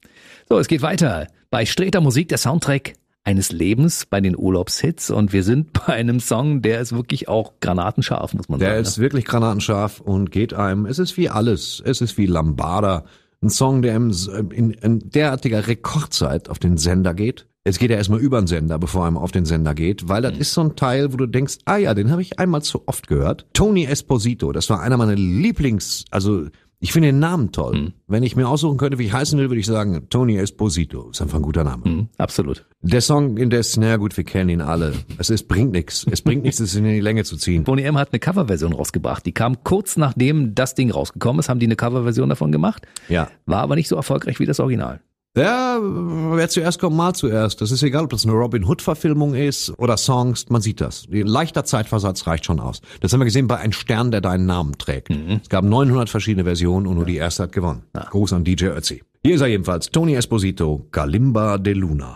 So, es geht weiter. Bei Streter Musik der Soundtrack eines Lebens bei den Urlaubshits und wir sind bei einem Song, der ist wirklich auch granatenscharf, muss man
Der
sagen.
ist wirklich granatenscharf und geht einem, es ist wie alles, es ist wie Lambada, ein Song, der im, in, in derartiger Rekordzeit auf den Sender geht. Es geht ja erstmal über den Sender, bevor einem auf den Sender geht, weil das ist so ein Teil, wo du denkst, ah ja, den habe ich einmal zu oft gehört. Tony Esposito, das war einer meiner Lieblings, also ich finde den Namen toll. Wenn ich mir aussuchen könnte, wie ich heißen will, würde ich sagen, Tony Esposito. Ist einfach ein guter Name.
Mhm, absolut.
Der Song indes, na gut, wir kennen ihn alle. Es ist, bringt nichts. Es bringt nichts, es in die Länge zu ziehen.
Boney M hat eine Coverversion rausgebracht. Die kam kurz nachdem das Ding rausgekommen ist, haben die eine Coverversion davon gemacht.
Ja.
War aber nicht so erfolgreich wie das Original.
Ja, wer zuerst kommt, mal zuerst. Das ist egal, ob das eine Robin Hood-Verfilmung ist oder Songs, man sieht das. Ein leichter Zeitversatz reicht schon aus. Das haben wir gesehen bei Ein Stern, der deinen Namen trägt. Es gab 900 verschiedene Versionen und nur die erste hat gewonnen. Gruß an DJ Ötzi. Hier ist er jedenfalls, Tony Esposito, Kalimba de Luna.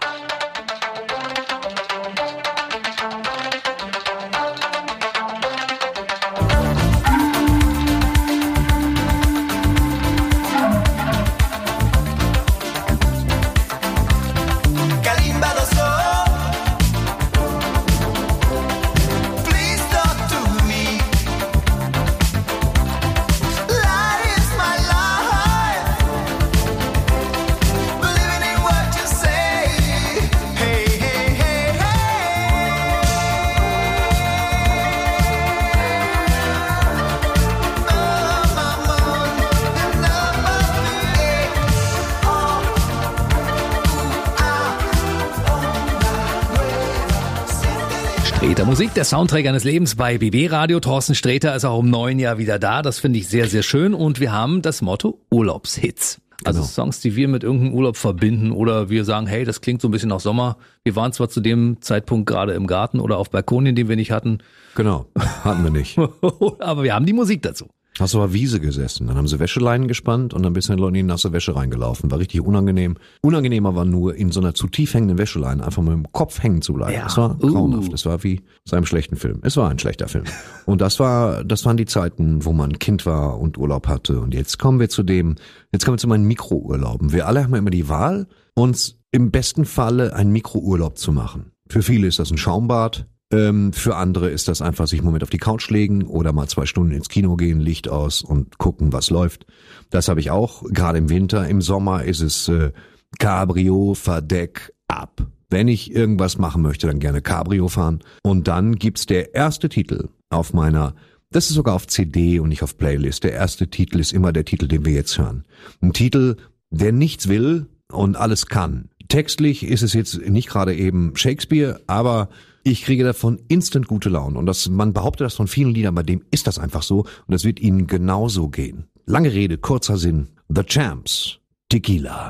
Musik, der Soundtrack eines Lebens bei BB Radio. Thorsten Sträter ist auch im neuen Jahr wieder da. Das finde ich sehr, sehr schön. Und wir haben das Motto Urlaubshits. Also
Genau.
Songs, die wir mit irgendeinem Urlaub verbinden oder wir sagen, hey, das klingt so ein bisschen nach Sommer. Wir waren zwar zu dem Zeitpunkt gerade im Garten oder auf Balkonien, den wir nicht hatten,
Genau, hatten wir nicht.
aber wir haben die Musik dazu.
Hast du auf Wiese gesessen, dann haben sie Wäscheleinen gespannt und dann bist du in die nasse Wäsche reingelaufen. War richtig unangenehm. Unangenehmer war nur, in so einer zu tief hängenden Wäscheleine einfach mit dem Kopf hängen zu bleiben.
Ja.
Das war
Uh.
grauenhaft. Das war wie zu einem schlechten Film. Es war ein schlechter Film. Und das war, das waren die Zeiten, wo man Kind war und Urlaub hatte. Und jetzt kommen wir zu dem, jetzt kommen wir zu meinen Mikrourlauben. Wir alle haben immer die Wahl, uns im besten Falle einen Mikrourlaub zu machen. Für viele ist das ein Schaumbad, ähm, für andere ist das einfach sich einen Moment auf die Couch legen oder mal zwei Stunden ins Kino gehen, Licht aus und gucken, was läuft. Das habe ich auch, gerade im Winter. Im Sommer ist es äh, Cabrio, Verdeck, ab. Wenn ich irgendwas machen möchte, dann gerne Cabrio fahren. Und dann gibt's der erste Titel auf meiner, das ist sogar auf CD und nicht auf Playlist. Der erste Titel ist immer der Titel, den wir jetzt hören. Ein Titel, der nichts will und alles kann. Textlich ist es jetzt nicht gerade eben Shakespeare, aber ich kriege davon instant gute Laune. Und das, man behauptet das von vielen Liedern, bei dem ist das einfach so. Und das wird ihnen genauso gehen. Lange Rede, kurzer Sinn. The Champs. Tequila.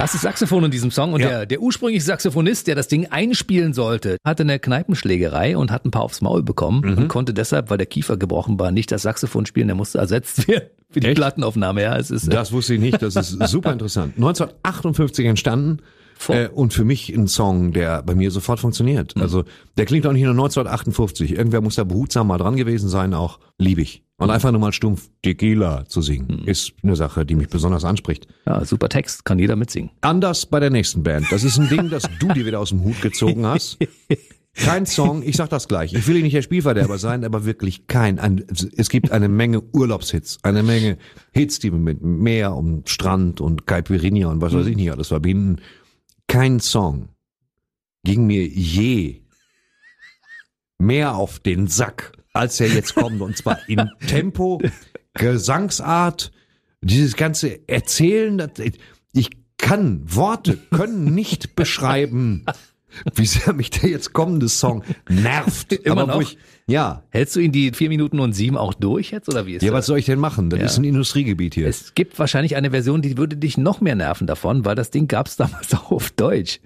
Krasses Saxophon in diesem Song und
Ja.
der, der ursprüngliche Saxophonist, der das Ding einspielen sollte, hatte eine Kneipenschlägerei und hat ein paar aufs Maul bekommen
Mhm.
und konnte deshalb, weil der Kiefer gebrochen war, nicht das Saxophon spielen, der musste ersetzt werden für die
Echt?
Plattenaufnahme. Ja, es ist äh,
Das wusste ich nicht, das ist super interessant. 1958 entstanden. Äh, und für mich ein Song, der bei mir sofort funktioniert. Also der klingt auch nicht nur 1958. Irgendwer muss da behutsam mal dran gewesen sein, auch lieb ich. Und einfach nur mal stumpf Tequila zu singen, ist eine Sache, die mich besonders anspricht.
ja, super Text, kann jeder mitsingen.
Anders bei der nächsten Band. Das ist ein Ding, das du dir wieder aus dem Hut gezogen hast. Kein Song, ich sag das gleich. Ich will hier nicht der Spielverderber sein, aber wirklich kein. Ein, es gibt eine Menge Urlaubshits, eine Menge Hits, die mit Meer und Strand und Caipirinha und was weiß ich nicht alles verbinden. Kein Song ging mir je mehr auf den Sack, als er jetzt kommt. Und zwar in Tempo, Gesangsart, dieses ganze Erzählen. Ich kann, Worte können nicht beschreiben, wie sehr mich der jetzt kommende Song nervt.
Immer
Aber
noch?
Ich, ja.
Hältst du ihn die vier Minuten und sieben auch durch jetzt oder wie ist
Ja,
das?
was soll ich denn machen? Das
Ja.
ist ein Industriegebiet hier.
Es gibt wahrscheinlich eine Version, die würde dich noch mehr nerven davon, weil das Ding gab's damals auch auf Deutsch.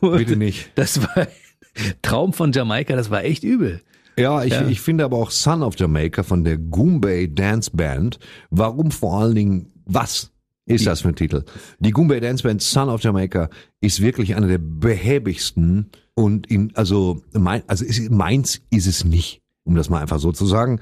Bitte nicht.
Das war Traum von Jamaika, das war echt übel.
Ja, ich,
Ja.
ich finde aber auch Son of Jamaica von der Goombay Dance Band. Warum vor allen Dingen, was ist das für ein Titel? Die Goombay Dance Band Son of Jamaica ist wirklich eine der behäbigsten und in, also, mein, also ist, meins ist es nicht, um das mal einfach so zu sagen.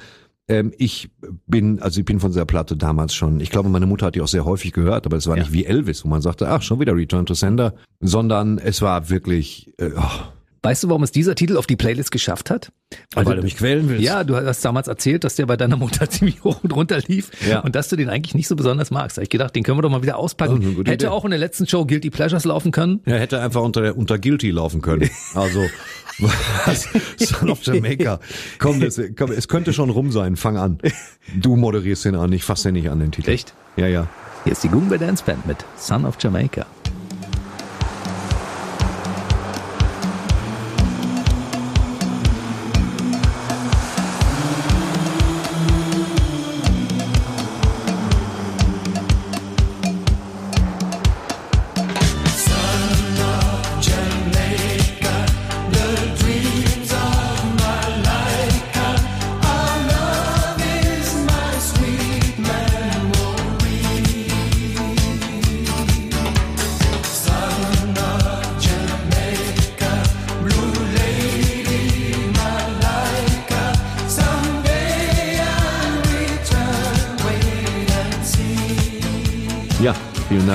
Ähm, ich bin, also ich bin von dieser Platte damals schon, ich glaube, meine Mutter hat die auch sehr häufig gehört, aber es war
Ja.
nicht wie Elvis, wo man sagte, ach, schon wieder Return to Sender, sondern es war wirklich, äh, oh,
Weißt du, warum es dieser Titel auf die Playlist geschafft hat?
weil du mich quälen willst.
Ja, du hast damals erzählt, dass der bei deiner Mutter ziemlich hoch und runter lief
Ja.
und dass du den eigentlich nicht so besonders magst. Da hab ich gedacht, den können wir doch mal wieder
Oh,
auspacken.
gute
Hätte
Idee.
auch in der letzten Show Guilty Pleasures laufen können.
Er hätte einfach unter, unter Guilty laufen können. Also, was? Son of Jamaica. Komm, das, komm, es könnte schon rum sein. Fang an. Du moderierst den an. Ich fass den nicht an, den Titel.
Echt?
Ja, ja.
Hier ist die Goombay Dance Band mit Son of Jamaica.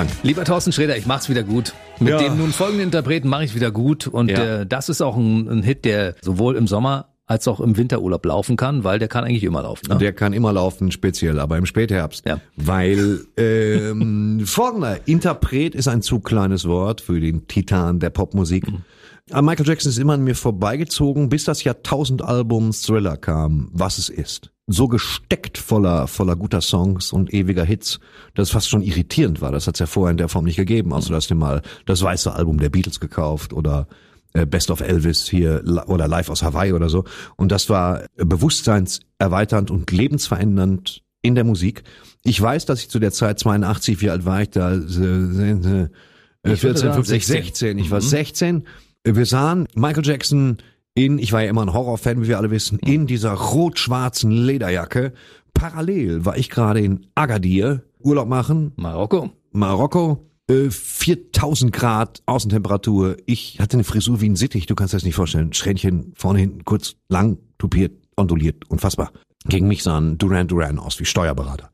Dank.
Lieber Thorsten Sträter, ich mach's wieder gut. Mit
Ja.
dem nun folgenden Interpreten mache ich wieder gut. Und
Ja.
äh, das ist auch ein, ein Hit, der sowohl im Sommer als auch im Winterurlaub laufen kann, weil der kann eigentlich immer laufen. Ne?
Der kann immer laufen, speziell, aber im Spätherbst.
Ja.
Weil ähm, folgender Interpret ist ein zu kleines Wort für den Titan der Popmusik. Aber Michael Jackson ist immer an mir vorbeigezogen, bis das Jahrtausendalbum Thriller kam, was es ist. So gesteckt voller, voller guter Songs und ewiger Hits, dass es fast schon irritierend war. Das hat es ja vorher in der Form nicht gegeben, außer dass du mal das weiße Album der Beatles gekauft oder äh, Best of Elvis hier oder Live aus Hawaii oder so. Und das war bewusstseinserweiternd und lebensverändernd in der Musik. Ich weiß, dass ich zu der Zeit 82, wie alt war ich da? Äh, äh,
Ich
14,
würde sagen
15,
16.
16. Ich war 16. Wir sahen Michael Jackson in, ich war ja immer ein Horrorfan, wie wir alle wissen, in dieser rot-schwarzen Lederjacke. Parallel war ich gerade in Agadir, Urlaub machen,
Marokko.
Marokko, äh, 4000 Grad Außentemperatur. Ich hatte eine Frisur wie ein Sittich, du kannst dir das nicht vorstellen. Schränkchen vorne hinten, kurz, lang, tupiert, onduliert, unfassbar. Gegen mich sahen Duran Duran aus wie Steuerberater.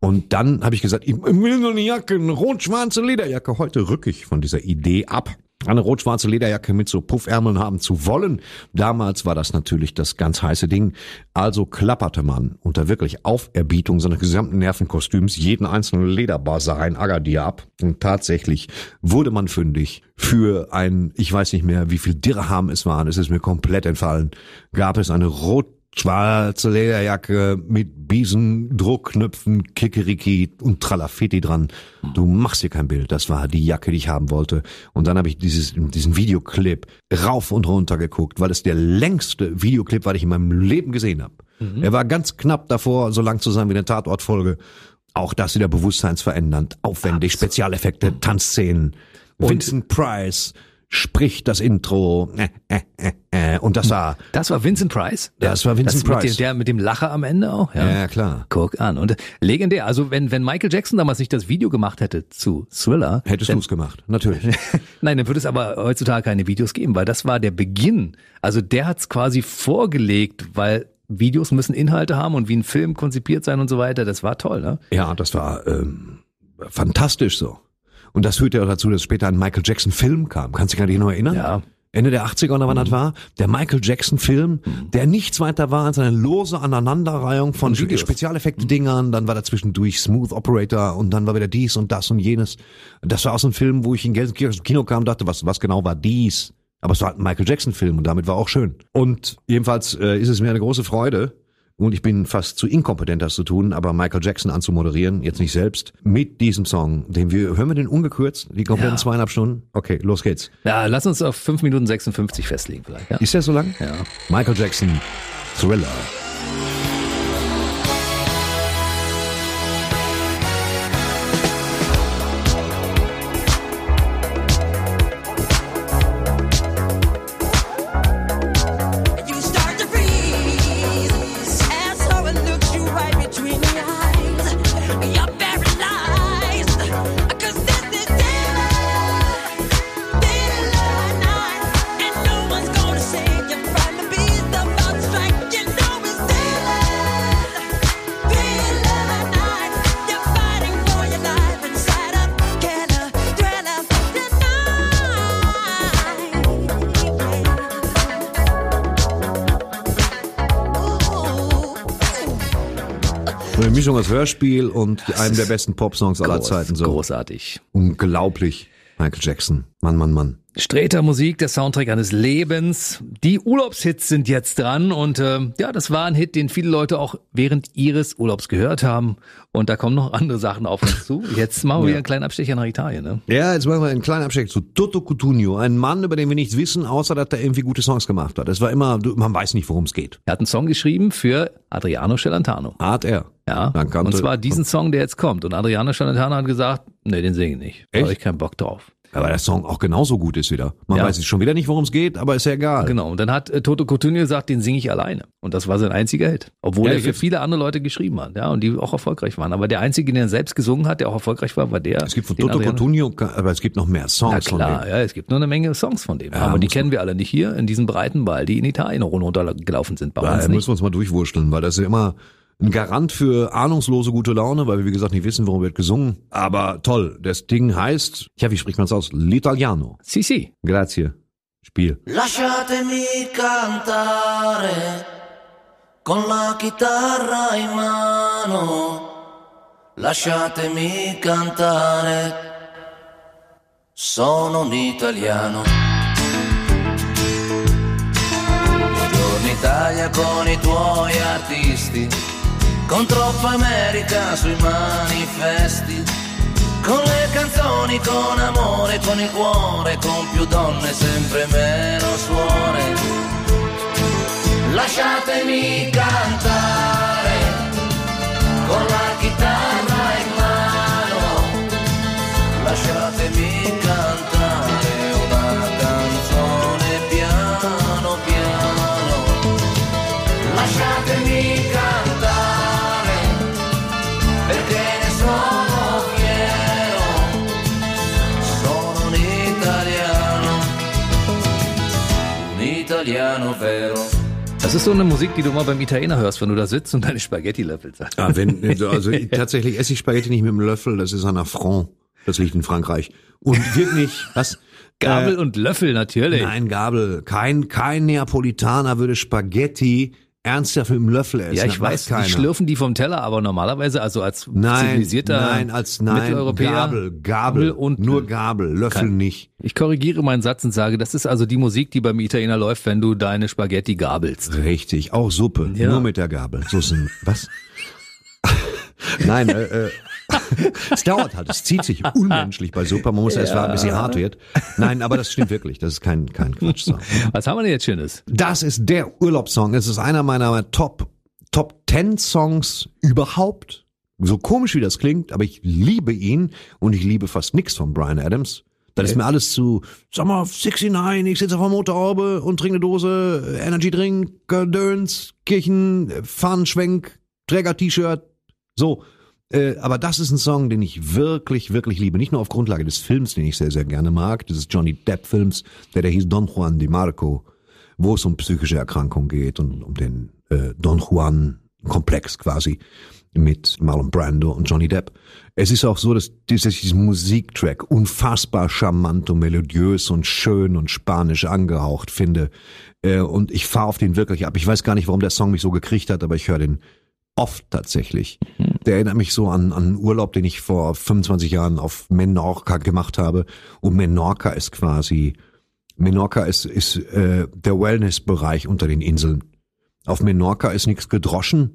Und dann habe ich gesagt, ich will so eine Jacke, eine rot-schwarze Lederjacke. Heute rück ich von dieser Idee ab. Eine rot-schwarze Lederjacke mit so Puffärmeln haben zu wollen. Damals war das natürlich das ganz heiße Ding. Also klapperte man unter wirklich Auferbietung seines gesamten Nervenkostüms jeden einzelnen Lederbasar in Agadir ab. Und tatsächlich wurde man fündig. Für ein, ich weiß nicht mehr, wie viel Dirham es waren, es ist mir komplett entfallen, gab es eine rot schwarze Lederjacke mit Biesen, Druckknöpfen, Kikeriki und Tralafitti dran. Du machst dir kein Bild. Das war die Jacke, die ich haben wollte. Und dann habe ich dieses, diesen Videoclip rauf und runter geguckt, weil es der längste Videoclip war, den ich in meinem Leben gesehen habe. Er war ganz knapp davor, so lang zu sein wie eine Tatortfolge. Auch das wieder bewusstseinsverändernd, aufwendig, Spezialeffekte, Tanzszenen. Vincent Price spricht das Intro. Äh, äh, äh, äh. Und das war
Das war Vincent Price?
Das war Vincent
mit
Price.
Dem, der mit dem Lacher am Ende auch? Ja,
Ja, klar.
Guck an. Und legendär. Also wenn, wenn Michael Jackson damals nicht das Video gemacht hätte zu Thriller.
Hättest du es gemacht, natürlich.
Nein, dann würde es aber heutzutage keine Videos geben, weil das war der Beginn. Also der hat es quasi vorgelegt, weil Videos müssen Inhalte haben und wie ein Film konzipiert sein und so weiter. Das war toll, ne?
Ja, das war ähm, fantastisch so. Und das führte auch dazu, dass später ein Michael Jackson Film kam. Kannst du dich dich noch erinnern?
Ja.
Ende der 80er oder wann das war? Der Michael Jackson Film, der nichts weiter war als eine lose Aneinanderreihung von. Spezialeffekte-Dingern. Dann war da zwischendurch Smooth Operator und dann war wieder dies und das und jenes. Das war auch so ein Film, wo ich in Gelsenkirchen Kino kam und dachte, was, was genau war dies? Aber es war halt ein Michael Jackson Film und damit war auch schön. Und jedenfalls äh, ist es mir eine große Freude, und ich bin fast zu inkompetent, das zu tun, aber Michael Jackson anzumoderieren, jetzt nicht selbst, mit diesem Song, den wir, hören wir den ungekürzt, die kompletten
Ja.
zweieinhalb Stunden? Okay, los geht's.
Ja, lass uns auf 5 Minuten 56 festlegen vielleicht. Ja.
Ist der so lang?
Ja.
Michael Jackson, Thriller. Hörspiel und einem der besten Popsongs aller Zeiten. So
Großartig.
unglaublich. Michael Jackson. Mann, Mann, Mann.
Streter Musik, der Soundtrack eines Lebens. Die Urlaubshits sind jetzt dran und ähm, ja, das war ein Hit, den viele Leute auch während ihres Urlaubs gehört haben. Und da kommen noch andere Sachen auf uns zu. Jetzt machen wir wieder einen kleinen Abstecher nach Italien. Ne?
Ja, jetzt machen wir einen kleinen Absteck zu Toto Cutugno. Ein Mann, über den wir nichts wissen, außer dass er irgendwie gute Songs gemacht hat. Es war immer, man weiß nicht, worum es geht.
Er hat einen Song geschrieben für Adriano Celentano.
Art er.
Ja,
Dann
und zwar diesen Song, der jetzt kommt. Und Adriano Celentano hat gesagt, nee, den singe ich nicht. Da habe ich keinen Bock drauf.
Aber der Song auch genauso gut ist wieder. Man
Ja.
weiß jetzt schon wieder nicht, worum es geht, aber ist ja egal.
Genau. Und dann hat äh, Toto Cotugno gesagt, den singe ich alleine. Und das war sein einziger Hit. Obwohl
Ja,
er für viele andere Leute geschrieben hat, ja, und die auch erfolgreich waren. Aber der einzige, den er selbst gesungen hat, der auch erfolgreich war, war der.
Es gibt von Toto Cotugno, aber es gibt noch mehr Songs von
klar,
dem.
ja, es gibt nur eine Menge Songs von dem.
Ja,
aber die kennen wir alle nicht hier in diesem breiten Ball, die in Italien runtergelaufen sind. Bei
Da
uns
müssen wir uns mal durchwurschteln, weil das ist immer ein Garant für ahnungslose gute Laune, weil wir wie gesagt nicht wissen, worum wird gesungen. Aber toll, das Ding heißt, ja, wie spricht man es aus? L'Italiano.
Si, si.
Grazie. Spiel.
Lasciatemi cantare con la chitarra in mano. Lasciatemi cantare. Sono un italiano. Buongiorno Italia con i tuoi artisti. Con troppa America sui manifesti. Con le canzoni, con amore, con il cuore, con più donne, sempre meno suore. Lasciatemi cantare con la italiano vero.
Das ist so eine Musik, die du mal beim Italiener hörst, wenn du da sitzt und deine Spaghetti löffelst.
Ah, wenn, also tatsächlich esse ich Spaghetti nicht mit dem Löffel, das ist ein Affront. Das liegt in Frankreich. Und wirklich, was?
Gabel
Äh,
und Löffel natürlich.
Nein, Gabel. Kein, kein Neapolitaner würde Spaghetti ernsthaft mit dem Löffel essen.
Ja, ich
macht
weiß, die schlürfen die vom Teller, aber normalerweise, also als
Nein,
zivilisierter
nein, als nein,
Mitteleuropäer.
Gabel, Gabel
und
nur Gabel, Löffel
Kein-
nicht.
Ich korrigiere meinen Satz und sage, das ist also die Musik, die beim Italiener läuft, wenn du deine Spaghetti gabelst.
Richtig, auch Suppe,
Ja.
nur mit der Gabel. So ist ein, was? Nein, äh, äh, es dauert halt, es zieht sich unmenschlich bei Suppe. Man muss erst warten, bis sie hart wird. Nein, aber das stimmt wirklich. Das ist kein, kein Quatsch.
Was haben wir denn jetzt Schönes?
Das ist der Urlaubssong. Es ist einer meiner Top, Top 10 Songs überhaupt. So komisch wie das klingt, aber ich liebe ihn und ich liebe fast nix von Brian Adams. Das ist mir alles zu, sag mal, 69, ich sitze auf der Motorhaube und trinke eine Dose, Energy Drink, Döns, Kirchen, Fahnenschwenk, Träger-T-Shirt, so. Äh, aber das ist ein Song, den ich wirklich, wirklich liebe. Nicht nur auf Grundlage des Films, den ich sehr, sehr gerne mag, dieses Johnny Depp-Films, der, der hieß Don Juan de Marco, wo es um psychische Erkrankungen geht und um den äh, Don Juan-Komplex quasi mit Marlon Brando und Johnny Depp. Es ist auch so, dass dieser Musiktrack unfassbar charmant und melodiös und schön und spanisch angehaucht finde. Äh, und ich fahre auf den wirklich ab. Ich weiß gar nicht, warum der Song mich so gekriegt hat, aber ich höre den oft tatsächlich. Der erinnert mich so an, an einen Urlaub, den ich vor 25 Jahren auf Menorca gemacht habe. Und Menorca ist quasi, Menorca ist, ist äh, der Wellnessbereich unter den Inseln. Auf Menorca ist nichts gedroschen.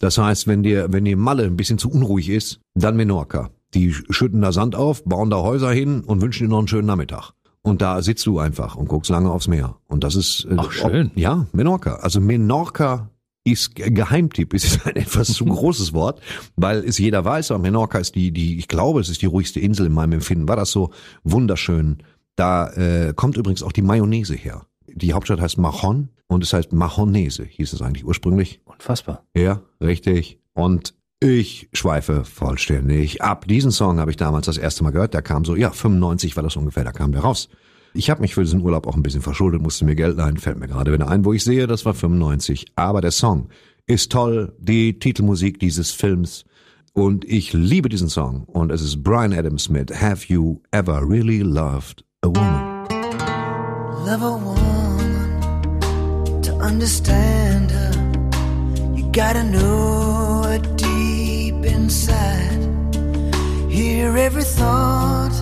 Das heißt, wenn dir, wenn dir Malle ein bisschen zu unruhig ist, dann Menorca. Die schütten da Sand auf, bauen da Häuser hin und wünschen dir noch einen schönen Nachmittag. Und da sitzt du einfach und guckst lange aufs Meer. Und das ist äh,
Ach, schön.
Ob, ja, Menorca. Also Menorca ist Ge- Geheimtipp, ist ein etwas zu großes Wort, weil es jeder weiß, aber Menorca ist die, die, ich glaube, es ist die ruhigste Insel in meinem Empfinden. War das so wunderschön. Da äh, kommt übrigens auch die Mayonnaise her. Die Hauptstadt heißt Mahon und es heißt Mahonese, hieß es eigentlich ursprünglich.
Unfassbar.
Ja, richtig. Und ich schweife vollständig ab. Diesen Song habe ich damals das erste Mal gehört. Der kam so, ja, 95 war das ungefähr, da kam der raus. Ich habe mich für diesen Urlaub auch ein bisschen verschuldet, musste mir Geld leihen, fällt mir gerade wieder ein, wo ich sehe, das war 95. Aber der Song ist toll, die Titelmusik dieses Films. Und ich liebe diesen Song. Und es ist Brian Adams mit Have You Ever Really Loved a Woman?
Love a woman to understand her. You gotta know her deep inside. Hear every thought,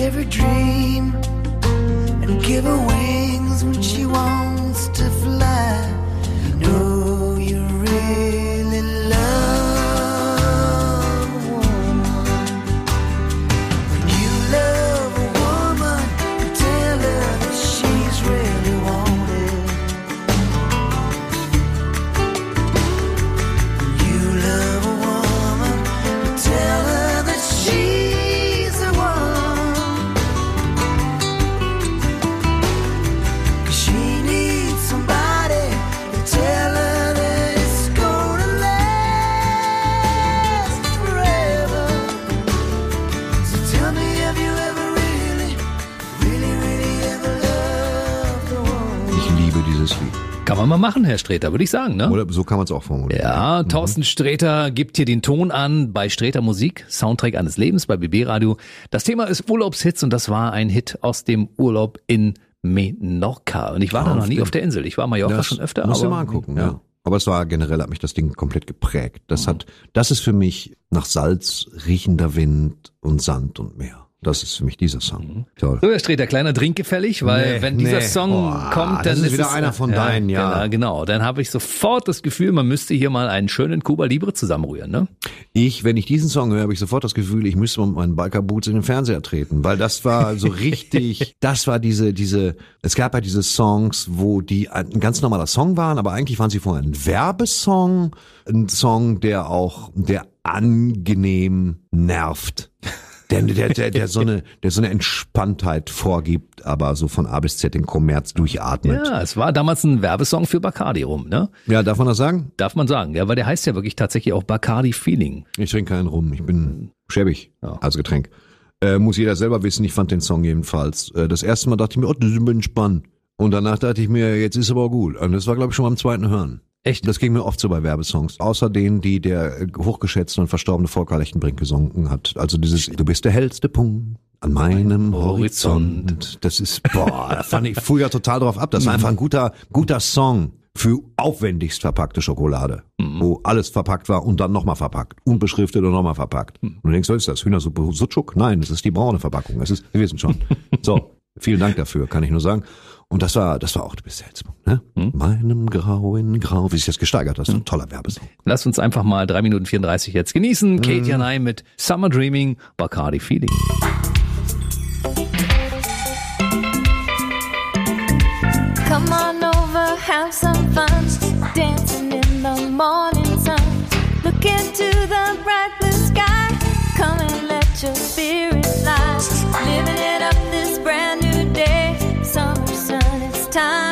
every dream, and give her wings when she wants to fly. Know you really
Kann man mal machen, Herr Streter, würde ich sagen, ne?
Oder so kann man es auch formulieren.
Ja, Thorsten Sträter gibt hier den Ton an bei Sträter Musik, Soundtrack eines Lebens bei BB Radio. Das Thema ist Urlaubshits und das war ein Hit aus dem Urlaub in Menorca. Und ich war da noch nie auf der Insel. Ich war Mallorca
Das
schon öfter,
Musst du
aber
mal angucken, ja. Aber es war generell, hat mich das Ding komplett geprägt. Das hat, das ist für mich nach Salz riechender Wind und Sand und Meer. Das ist für mich dieser Song. Toll.
So, Herr Streter, kleiner Drink gefällig, weil
Nee,
wenn dieser
nee.
Song
Oh,
kommt, dann
ist wieder
es,
einer von deinen, ja.
Genau, genau. dann habe ich sofort das Gefühl, man müsste hier mal einen schönen Cuba Libre zusammenrühren, ne?
Ich, wenn ich diesen Song höre, habe ich sofort das Gefühl, ich müsste mit meinen Biker Boots in den Fernseher treten, weil das war so richtig, das war diese, diese, es gab ja diese Songs, wo die ein ganz normaler Song waren, aber eigentlich waren sie vorher ein Werbesong, ein Song, der auch, der angenehm nervt. Der, der, der, der, so eine, der so eine Entspanntheit vorgibt, aber so von A bis Z den Kommerz durchatmet.
Ja, es war damals ein Werbesong für Bacardi rum, ne?
Ja, darf man das sagen?
Darf man sagen, ja, weil der heißt ja wirklich tatsächlich auch Bacardi Feeling.
Ich trinke keinen rum. Ich bin schäbig
Ja.
als Getränk. Äh, muss jeder selber wissen. Ich fand den Song jedenfalls. Äh, das erste Mal dachte ich mir, oh, das ist entspannt. Und danach dachte ich mir, jetzt ist aber gut. Und das war, glaube ich, schon beim zweiten Hören.
Echt?
Das ging mir oft so bei Werbesongs. Außer denen, die der äh, hochgeschätzte und verstorbene Volker Lechtenbrink gesungen hat. Also dieses, du bist der hellste Punkt an meinem
Horizont.
Horizont. Das ist, boah, da fand ich früher total drauf ab. Das war einfach ein guter, guter Song für aufwendigst verpackte Schokolade. Wo alles verpackt war und dann nochmal verpackt. Unbeschriftet und nochmal verpackt. Und du denkst, was ist das? Hühnersuppe Sucuk? Nein, das ist die braune Verpackung. Das ist, wir wissen schon. So. Vielen Dank dafür, kann ich nur sagen. Und das war, das war auch, du bist der hellste Punkt, ne? Meinem grauen Grau, wie sich das gesteigert hat. Das ist ein toller Werbesong.
Lass uns einfach mal drei Minuten 34 jetzt genießen. Katie and I mit Summer Dreaming, Bacardi Feeling.
Come on over, have some fun. Dancing in the morning sun. Look into the bright blue sky. Come and let your spirit fly. Living it up time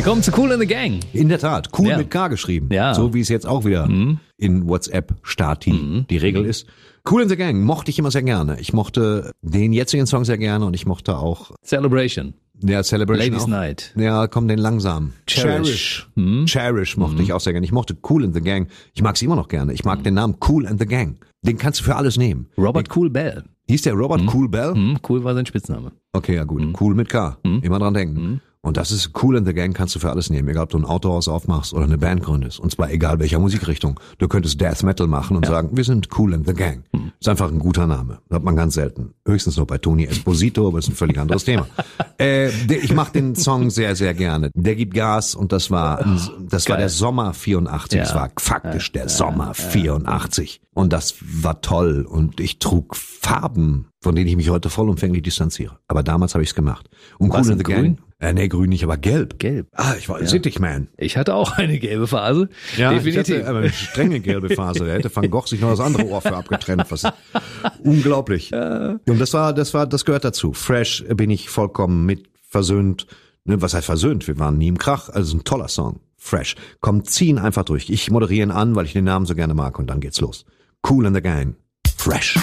Willkommen zu Cool in the Gang.
In der Tat, cool
Ja.
mit K geschrieben.
Ja.
So wie es jetzt auch wieder in WhatsApp Stati die Regel ist. Cool in the Gang mochte ich immer sehr gerne. Ich mochte den jetzigen Song sehr gerne und ich mochte auch
Celebration.
der Celebration.
Ladies
auch.
Night.
Ja, komm, den langsam.
Cherish.
Cherish, Cherish mochte ich auch sehr gerne. Ich mochte Cool in the Gang. Ich mag sie immer noch gerne. Ich mag den Namen Cool in the Gang. Den kannst du für alles nehmen.
Robert Cool Bell.
Hieß der Robert Cool Bell?
Hm, cool war sein Spitzname.
Okay, ja gut. Cool mit K. Immer dran denken. Und das ist Cool in the Gang kannst du für alles nehmen. Egal, ob du ein Autohaus aufmachst oder eine Band gründest. Und zwar egal welcher Musikrichtung. Du könntest Death Metal machen und sagen, wir sind Cool in the Gang. Ist einfach ein guter Name. Das hat man ganz selten. Höchstens noch bei Tony Esposito, aber ist ein völlig anderes Thema. Äh, ich mag den Song sehr, sehr gerne. Der gibt Gas und das war, ein- das war der Sommer 84.
Ja.
Es war faktisch der Sommer 84. Und das war toll. Und ich trug Farben, von denen ich mich heute vollumfänglich distanziere. Aber damals habe ich es gemacht. Und
Was
Cool in
in
the
grün?
Gang. Äh, nee, grün nicht, aber gelb.
Gelb.
Ah, ich war Sittichman.
Ich hatte auch eine gelbe Phase.
Ja,
Definitiv.
Ich hatte aber eine strenge gelbe Phase. Da hätte Van Gogh sich noch das andere Ohr für abgetrennt. Was unglaublich. Und das war, das war, das gehört dazu. Fresh bin ich vollkommen mit versöhnt. Ne, was heißt versöhnt? Wir waren nie im Krach. Also ein toller Song. Fresh. Komm, ziehen einfach durch. Ich moderiere ihn an, weil ich den Namen so gerne mag. Und dann geht's los. Cool in the Gang. Fresh.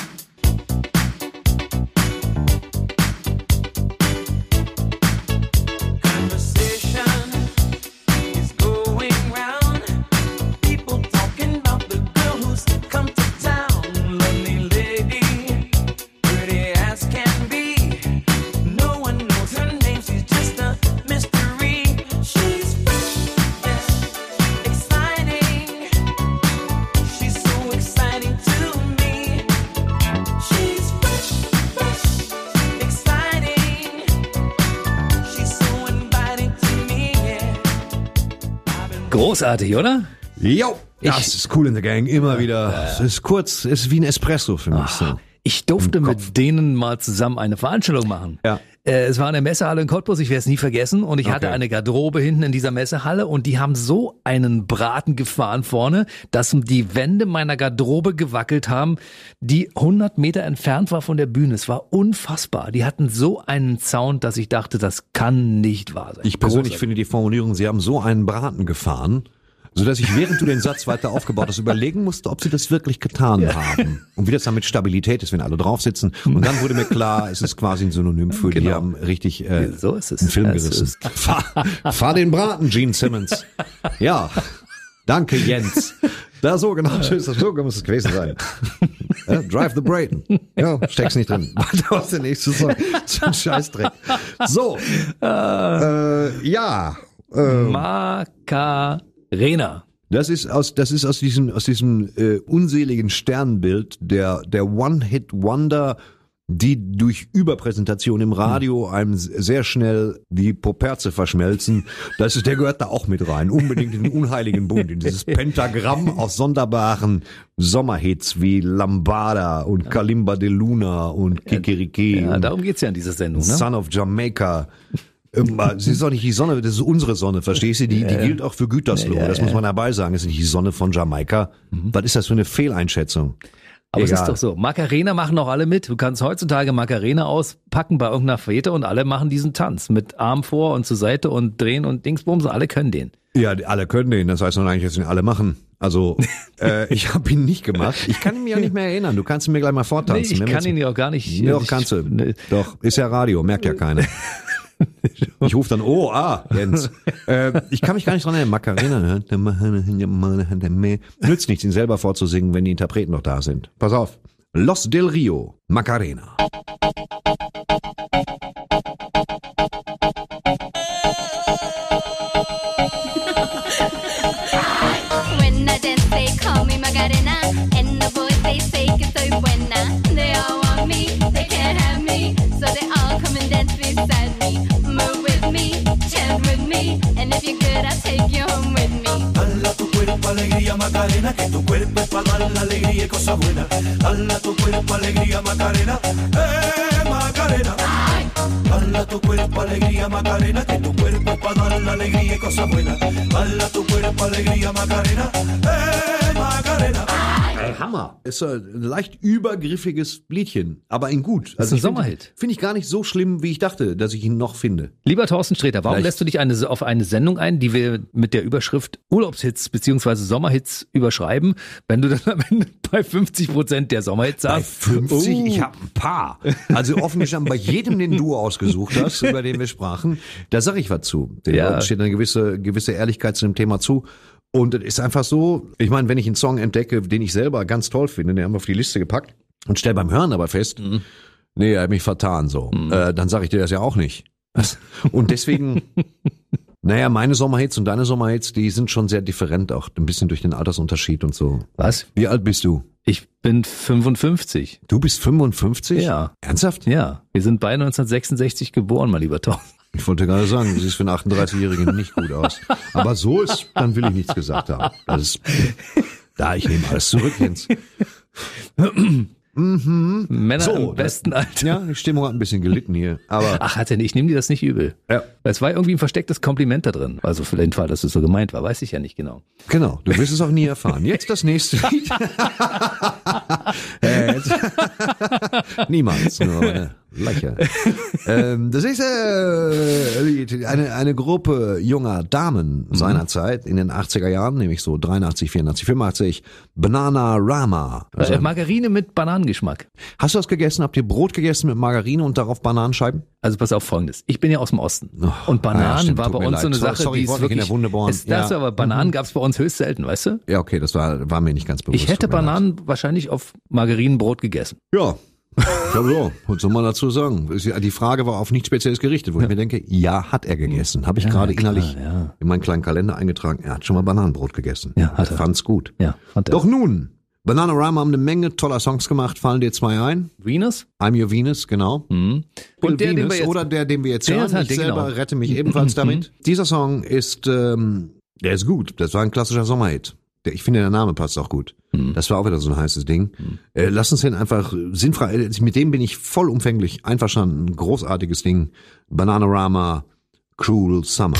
Großartig, oder?
Jo.
Ich-
Das ist cool in the Gang. Immer wieder. Es ist kurz, es ist wie ein Espresso für mich. So.
Ich durfte mit denen mal zusammen eine Veranstaltung machen.
Ja.
Äh, Es war eine Messehalle in Cottbus, ich werde es nie vergessen. Und ich hatte
Okay.
eine Garderobe hinten in dieser Messehalle und die haben so einen Braten gefahren vorne, dass die Wände meiner Garderobe gewackelt haben, die 100 Meter entfernt war von der Bühne. Es war unfassbar. Die hatten so einen Sound, dass ich dachte, das kann nicht wahr sein.
Ich persönlich
Großartig.
finde die Formulierung, sie haben so einen Braten gefahren, sodass ich, während du den Satz weiter aufgebaut hast, überlegen musste, ob sie das wirklich getan haben. Und wie das dann mit Stabilität ist, wenn alle drauf sitzen. Und dann wurde mir klar, es ist quasi ein Synonym für, die
Genau.
haben richtig äh,
So ist es.
einen Film
Es
gerissen. Fahr, fahr den Braten, Gene Simmons. Ja, danke Jens. Da so genau, so ist das, so muss es gewesen sein. Ja, drive the Brayton. Ja, steck's nicht drin. Warte, was der nächste Song? So ein Scheißdreck. So, äh, ja,
Macarena.
Das ist aus, das ist aus diesem, aus diesem äh, unseligen Sternbild der, der One-Hit-Wonder, die durch Überpräsentation im Radio einem s- sehr schnell die Poperze verschmelzen. Das ist, der gehört da auch mit rein. Unbedingt in den unheiligen Bund, in dieses Pentagramm aus sonderbaren Sommerhits wie Lambada und Kalimba de Luna und Kikiriki
Ja, darum geht's ja in dieser Sendung. Ne?
Son of Jamaica. Sie ist doch nicht die Sonne, das ist unsere Sonne, verstehst du? Die, die gilt auch für Gütersloh. das muss man dabei sagen. Das ist nicht die Sonne von Jamaika. Was ist das für eine Fehleinschätzung?
Aber es
Egal.
ist doch so. Macarena machen auch alle mit. Du kannst heutzutage Macarena auspacken bei irgendeiner Fete und alle machen diesen Tanz mit Arm vor und zur Seite und drehen und Dingsbums. Alle können den.
Ja, alle können den. Das heißt noch eigentlich, dass ihn alle machen. Also, äh, ich habe ihn nicht gemacht. Ich kann ihn mir auch nicht mehr erinnern. Du kannst ihn mir gleich mal
Nee,
vortanzen.
ich
Wenn
kann ihn ja auch gar nicht.
Doch,
ich-
kannst du.
Nee.
Doch, ist ja Radio, merkt ja keiner. Ich rufe dann, oh, ah, Jens. Äh, ich kann mich gar nicht dran erinnern. Macarena. Nützt nichts, ihn selber vorzusingen, wenn die Interpreten noch da sind. Pass auf. Los del Rio, Macarena.
When I dance, they call me Macarena. And the take you home with me.
Dala tu cuerpo alegría Macarena, que tu cuerpo es para dar la alegría y cosas buenas. Dala tu cuerpo alegría Macarena, eh Macarena. Dala tu cuerpo alegría Macarena, que tu cuerpo es para dar la alegría y cosas buenas. Dala tu cuerpo alegría Macarena, eh.
Ey, Hammer. Ist ein leicht übergriffiges Liedchen, aber in gut.
Das ist ein Sommerhit.
Finde ich gar nicht so schlimm, wie ich dachte, dass ich ihn noch finde.
Lieber Thorsten Sträter, warum
Vielleicht-
lässt du dich eine, auf eine Sendung ein, die wir mit der Überschrift Urlaubshits beziehungsweise Sommerhits überschreiben, wenn du dann am Ende bei 50 Prozent der Sommerhits
Bei
sagst?
50,
oh,
ich habe ein paar. Also offen gestanden, bei jedem, den du ausgesucht hast, über den wir sprachen, da sage ich was zu. Den
Ja.
Steht eine gewisse, gewisse Ehrlichkeit zu dem Thema zu. Und es ist einfach so, ich meine, wenn ich einen Song entdecke, den ich selber ganz toll finde, den haben wir auf die Liste gepackt und stell beim Hören aber fest, nee, er hat mich vertan so, äh, dann sage ich dir das ja auch nicht. Und deswegen, naja, meine Sommerhits und deine Sommerhits, die sind schon sehr different auch, ein bisschen durch den Altersunterschied und so.
Was?
Wie alt bist du?
Ich bin 55.
Du bist 55?
Ja.
Ernsthaft?
Ja, wir sind beide 1966 geboren, mein lieber Thorsten.
Ich wollte gerade sagen, du siehst für einen 38-Jährigen nicht gut aus. Aber so ist, dann will ich nichts gesagt haben. Das ist, da, ich nehme alles zurück, Jens.
Männer
So,
im besten Alter.
Ja, die Stimmung hat ein bisschen gelitten hier. Aber
Ach, hat er nicht. Ich nehme dir das nicht übel.
Ja.
Es war irgendwie ein verstecktes Kompliment da drin. Also für den Fall, dass es so gemeint war, weiß ich ja nicht genau.
genau, du wirst es auch nie erfahren. Jetzt das nächste Lied. Äh, Niemals, nur Lächer. ähm, das nächste äh, Lied, eine, eine Gruppe junger Damen seinerzeit in den 80er Jahren, nämlich so 83, 84, 85, Banana Rama. Also,
äh, Margarine mit Bananengeschmack.
hast du das gegessen? Habt ihr Brot gegessen mit Margarine und darauf Bananenscheiben?
Also pass auf Folgendes. Ich bin ja aus dem Osten.
Oh,
und Bananen
ja, stimmt,
war bei uns so
leid.
eine
Sorry,
Sache,
sorry,
die
ich
ist
dich in
wirklich...
der Wunde bohren.
Es, das
Ja.
aber Bananen gab es bei uns höchst selten, weißt du?
Ja, okay, das war, war mir nicht ganz bewusst.
Ich hätte
mir leid.
Bananen wahrscheinlich auf Margarinenbrot gegessen.
Ja. Ich glaube so, was soll man dazu sagen? Ist ja- Die Frage war auf nichts Spezielles gerichtet, wo ich mir denke, ja, hat er gegessen. Habe ich
Ja,
gerade
klar,
innerlich
ja.
in meinen kleinen Kalender eingetragen. Er hat schon mal Bananenbrot gegessen.
Ja, hat er.
Fand's gut.
Ja, fand er.
Doch nun, Bananarama haben eine Menge toller Songs gemacht. Fallen dir zwei ein?
Venus?
I'm Your Venus, genau.
Mhm. Und der, den
Venus
wir jetzt...
oder der, den wir jetzt hören.
halt
ich selber
genau.
rette mich ebenfalls damit. Dieser Song ist, ähm, der ist gut. Das war ein klassischer Sommerhit. Der, ich finde, der Name passt auch gut. Das war auch wieder so ein heißes Ding. Äh, lass uns den einfach sinnfrei, äh, mit dem bin ich vollumfänglich einverstanden. Großartiges Ding. Bananarama, Cruel Summer.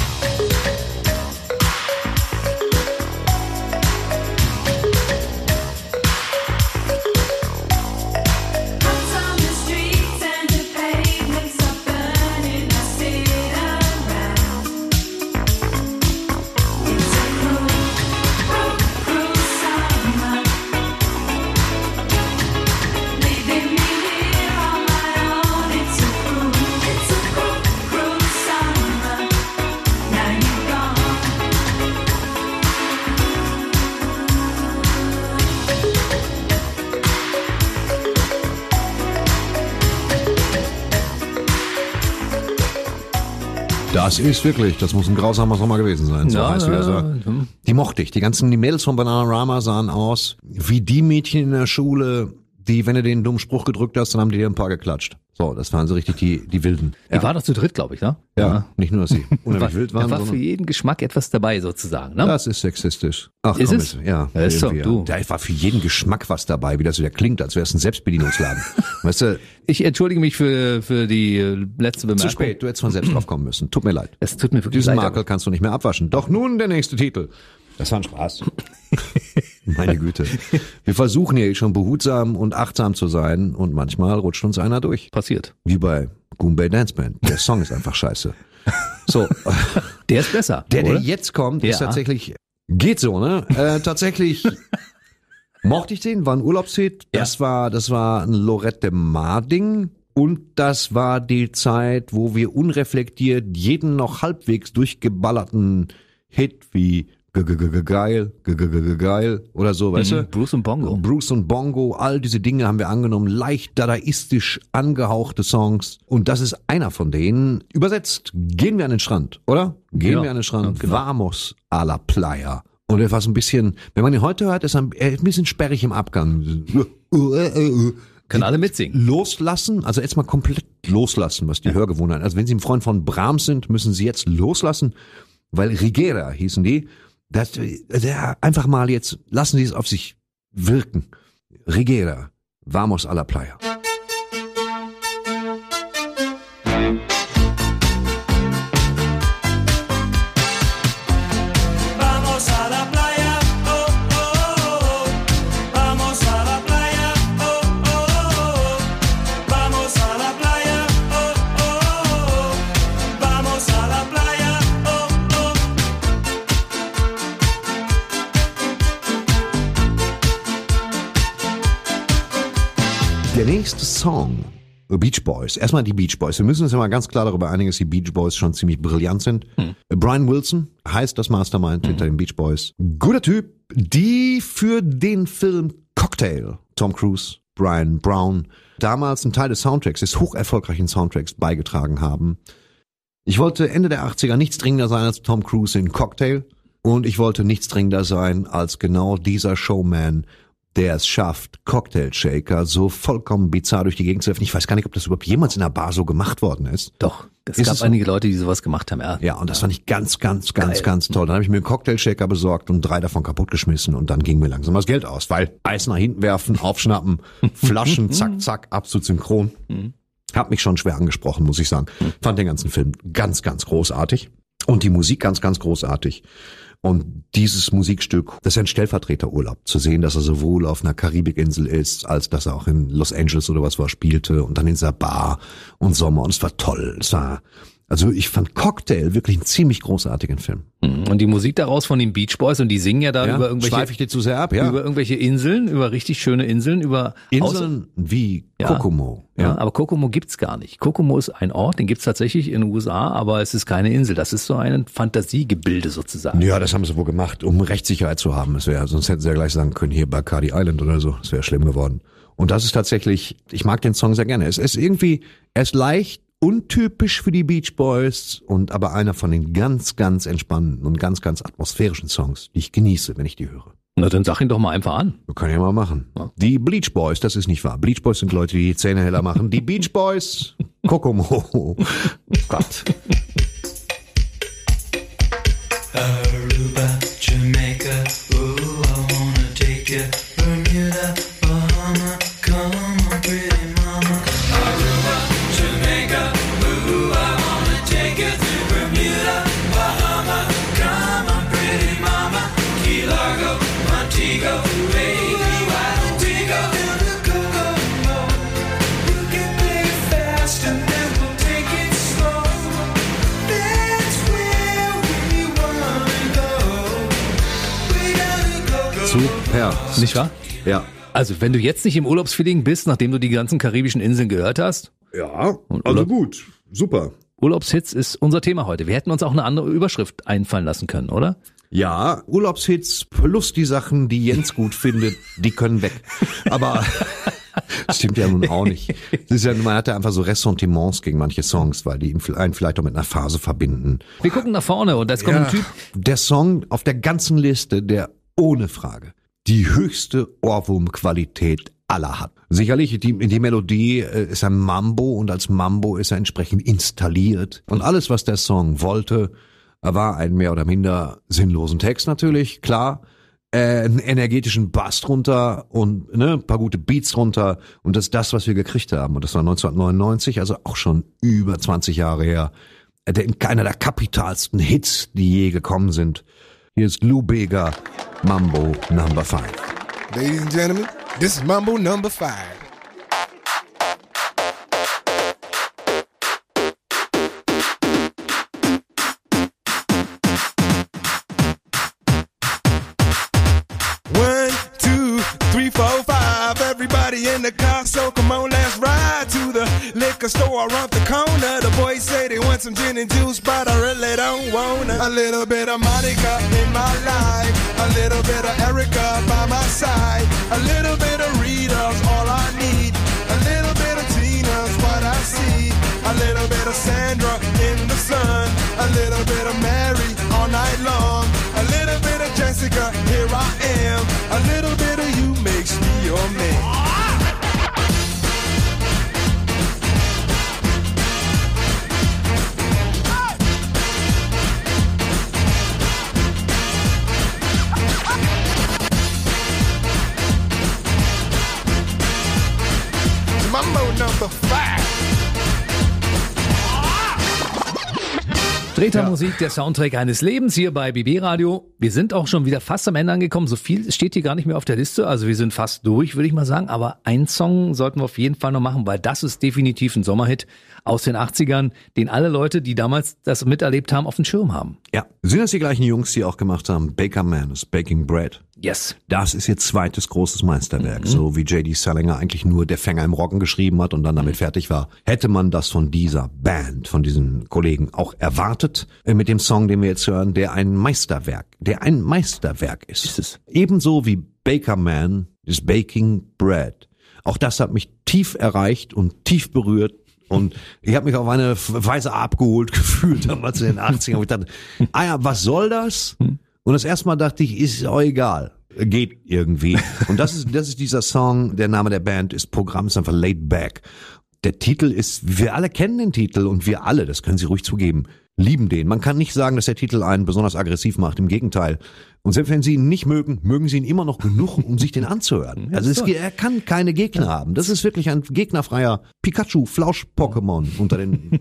Das ist wirklich, das muss ein grausamer Sommer gewesen sein. So
Ja,
heißt
ja, hm.
Die mochte ich. Die ganzen die Mädels von Bananarama sahen aus wie die Mädchen in der Schule, die, wenn du den dummen Spruch gedrückt hast, dann haben die dir ein paar geklatscht. So, das waren so richtig die, die Wilden.
Die war doch zu dritt, glaube ich, ne?
Ja, nicht nur, dass sie unheimlich wild waren,
da war für jeden Geschmack etwas dabei, sozusagen, ne?
das ist sexistisch. Ach,
Ist
komm,
es?
jetzt, Ja,
Ja, ist so,
irgendwie,
du.
Da war für jeden Geschmack was dabei, wie das wieder klingt, als wäre es ein Selbstbedienungsladen. weißt du,
Ich entschuldige mich für, für die äh, letzte Bemerkung.
zu spät, du hättest von selbst drauf kommen müssen. Tut mir leid.
Es tut mir wirklich
Diesen
leid.
Makel kannst du nicht mehr abwaschen. Doch nun der nächste Titel. Das war ein Spaß. Meine Güte. Wir versuchen hier schon behutsam und achtsam zu sein und manchmal rutscht uns einer durch.
Passiert.
Wie bei Goombay Dance Band. Der Song ist einfach scheiße. So,
Der ist besser.
der, der
oder?
jetzt kommt, ist
Ja.
tatsächlich, geht so, ne? Äh, tatsächlich mochte ich den, war ein Urlaubshit. Das war, das war ein Lorette Mar Ding. Und das war die Zeit, wo wir unreflektiert jeden noch halbwegs durchgeballerten Hit wie geil, geil oder so, weißt du?
Bruce und Bongo.
Bruce und Bongo, all diese Dinge haben wir angenommen, leicht dadaistisch angehauchte Songs. Und das ist einer von denen. Übersetzt, gehen wir an den Strand, oder? Gehen
Ja,
wir an den Strand.
ja, genau.
Vamos a la playa. Und etwas ein bisschen, wenn man ihn heute hört, ist er ein er bisschen sperrig im Abgang.
Können alle mitsingen.
Loslassen, also jetzt mal komplett loslassen, was die Hörgewohnheiten. Also wenn Sie ein Freund von Brahms sind, müssen Sie jetzt loslassen, weil Rigera hießen die. Das, der, einfach mal jetzt, lassen Sie es auf sich wirken. Rigera, vamos a la playa. Song, Beach Boys. Erstmal die Beach Boys. Wir müssen uns ja mal ganz klar darüber einigen, dass die Beach Boys schon ziemlich brillant sind. Brian Wilson heißt das Mastermind hinter den Beach Boys. Guter Typ, die für den Film Cocktail, Tom Cruise, Brian Brown, damals ein Teil des Soundtracks, des hoch erfolgreichen Soundtracks beigetragen haben. Ich wollte Ende der 80er nichts dringender sein als Tom Cruise in Cocktail und ich wollte nichts dringender sein als genau dieser Showman, der es schafft, Cocktail Shaker so vollkommen bizarr durch die Gegend zu werfen. Ich weiß gar nicht, ob das überhaupt jemals in einer Bar so gemacht worden ist.
Doch. Es
Ist
gab
es so?
einige Leute, die sowas gemacht haben, ja.
Ja, und das fand ich ganz, ganz, ganz,
Geil.
ganz toll. Dann habe ich mir einen Cocktail-Shaker besorgt und drei davon kaputtgeschmissen und dann ging mir langsam das Geld aus, weil Eis nach hinten werfen, aufschnappen, Flaschen, zack, zack, absolut synchron. Hat mich schon schwer angesprochen, muss ich sagen. Fand den ganzen Film ganz, ganz großartig und die Musik ganz, ganz großartig. Und dieses Musikstück, das ist ein Stellvertreterurlaub. Zu sehen, dass er sowohl auf einer Karibikinsel ist, als dass er auch in Los Angeles oder was war spielte und dann in Bar und Sommer. Und es war toll. Es war, also ich fand Cocktail wirklich einen ziemlich großartigen Film.
Und die Musik daraus von den Beach Boys und die singen ja da
Ja,
über irgendwelche
ich dir zu sehr ab, ja.
über irgendwelche Inseln, über richtig schöne Inseln, über
Inseln wie
Ja.
Kokomo.
Ja, aber Kokomo gibt's gar nicht. Kokomo ist ein Ort, den gibt's tatsächlich in den USA, aber es ist keine Insel. Das ist so ein Fantasiegebilde sozusagen.
Ja, das haben sie wohl gemacht, um Rechtssicherheit zu haben. Es wäre, sonst hätten sie ja gleich sagen können, hier Bacardi Island oder so. Das wäre schlimm geworden. Und das ist tatsächlich, ich mag den Song sehr gerne. Es ist irgendwie, er ist leicht untypisch für die Beach Boys und aber einer von den ganz, ganz entspannten und ganz, ganz atmosphärischen Songs, die ich genieße, wenn ich die höre.
Na, dann sag ihn doch mal einfach an.
Wir können ja mal machen. Die Bleach Boys, das ist nicht wahr. Bleach Boys sind Leute, die die Zähne heller machen. Die Beach Boys, Kokomo. Gott.
Aruba,
Ja.
Nicht wahr?
Ja.
Also, wenn du jetzt nicht im Urlaubsfeeling bist, nachdem du die ganzen karibischen Inseln gehört hast,
Ja,
Und
also gut. Super.
Urlaubshits ist unser Thema heute. Wir hätten uns auch eine andere Überschrift einfallen lassen können, oder?
Ja, Urlaubshits plus die Sachen, die Jens gut findet, die können weg. Aber das stimmt ja nun auch nicht. Es ist ja, man hat ja einfach so Ressentiments gegen manche Songs, weil die einen vielleicht auch mit einer Phase verbinden.
Wir gucken nach vorne und jetzt kommt ein Typ.
Der Song auf der ganzen Liste, der ohne Frage die höchste Ohrwurmqualität aller hat. Sicherlich, die, die Melodie äh, ist ein Mambo und als Mambo ist er entsprechend installiert. Und alles, was der Song wollte, war ein mehr oder minder sinnlosen Text natürlich, klar. Äh, einen energetischen Bass drunter und ne, ein paar gute Beats drunter und das ist das, was wir gekriegt haben. Und das war 1999, also auch schon über 20 Jahre her. Äh, Der, einer der kapitalsten Hits, die je gekommen sind. here's lubega Lou Bega, Mambo Number 5.
Ladies and Gentlemen, this is Mambo Number 5. Liquor store around the corner. The boys say they want some gin and juice, but I really don't want it. A little bit of Monica in my life, a little bit of Erica by my side, a little bit of Rita's all I need, a little bit of Tina's what I see, a little bit of Sandra in the sun, a little bit of Mary all night long, a little bit of Jessica, here I am, a little bit of you makes me your man. Mambo number five.
Drehter Musik, der Soundtrack eines Lebens hier bei BB Radio. Wir sind auch schon wieder fast am Ende angekommen. So viel steht hier gar nicht mehr auf der Liste. Also wir sind fast durch, würde ich mal sagen. Aber einen Song sollten wir auf jeden Fall noch machen, weil das ist definitiv ein Sommerhit aus den 80ern, den alle Leute, die damals das miterlebt haben, auf dem Schirm haben.
Ja. Sind das die gleichen Jungs, die auch gemacht haben? Baker Man is Baking Bread.
Yes.
Das ist ihr zweites großes Meisterwerk, so wie J.D. Salinger eigentlich nur Der Fänger im Roggen geschrieben hat und dann damit fertig war. Hätte man das von dieser Band, von diesen Kollegen auch erwartet, äh, mit dem Song, den wir jetzt hören, der ein Meisterwerk, der ein Meisterwerk ist.
Ist es.
Ebenso wie Baker Man is Baking Bread. Auch das hat mich tief erreicht und tief berührt. Und ich habe mich auf eine Weise abgeholt gefühlt damals in den 80ern. wo ich dachte, ah ja, was soll das? Und das erste Mal dachte ich, ist auch egal. Geht irgendwie. Und das ist, das ist dieser Song, der Name der Band ist Programm, ist einfach Laid Back. Der Titel ist, wir alle kennen den Titel und wir alle, das können Sie ruhig zugeben, lieben den. Man kann nicht sagen, dass der Titel einen besonders aggressiv macht, im Gegenteil. Und selbst wenn Sie ihn nicht mögen, mögen Sie ihn immer noch genug, um sich den anzuhören. Also es, er kann keine Gegner haben. Das ist wirklich ein gegnerfreier Pikachu-Flausch-Pokémon unter den,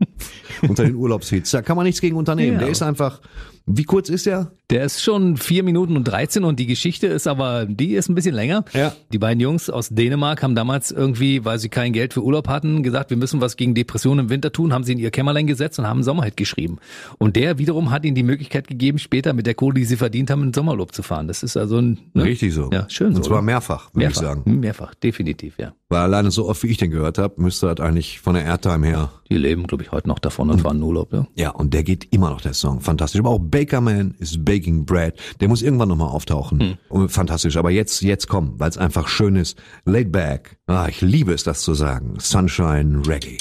unter den Urlaubshits. Da kann man nichts gegen unternehmen.
Ja.
Der ist einfach, wie kurz ist er?
Der ist schon vier Minuten und 13 und die Geschichte ist aber, die ist ein bisschen länger.
Ja.
Die beiden Jungs aus Dänemark haben damals irgendwie, weil sie kein Geld für Urlaub hatten, gesagt, wir müssen was gegen Depressionen im Winter tun, haben sie in ihr Kämmerlein gesetzt und haben einen Sommerhit geschrieben. Und der wiederum hat ihnen die Möglichkeit gegeben, später mit der Kohle, die sie verdient haben, in den Sommerlob zu fahren. Das ist also ein, ne?
Richtig so.
Ja, schön so.
Und zwar
oder?
mehrfach, würde ich sagen.
Hm, Mehrfach, definitiv, ja.
Weil alleine so oft, wie ich den gehört habe, müsste das eigentlich von der Airtime her.
Die leben, glaube ich, heute noch davon und in Urlaub, ja.
Ja, und der geht immer noch, der Song. Fantastisch. Aber auch Baker Man is Baking Bread. Der muss irgendwann nochmal auftauchen. Und fantastisch. Aber jetzt, jetzt komm, weil es einfach schön ist. Laid back. Ah, ich liebe es, das zu sagen. Sunshine Reggae.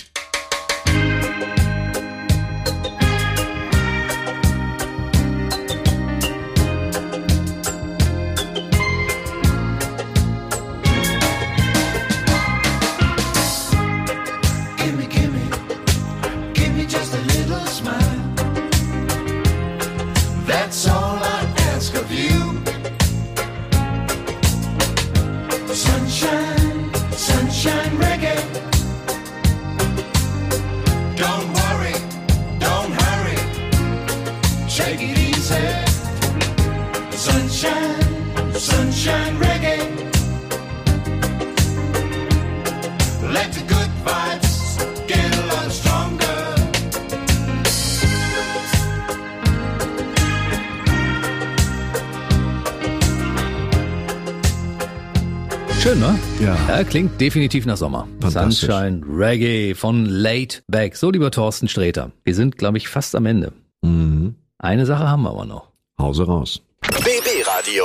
Klingt definitiv nach Sommer. Sunshine Reggae von Late Back. So, lieber Thorsten Sträter. Wir sind, glaube ich, fast am Ende.
Mhm.
Eine Sache haben wir aber noch.
Hause raus.
BB Radio.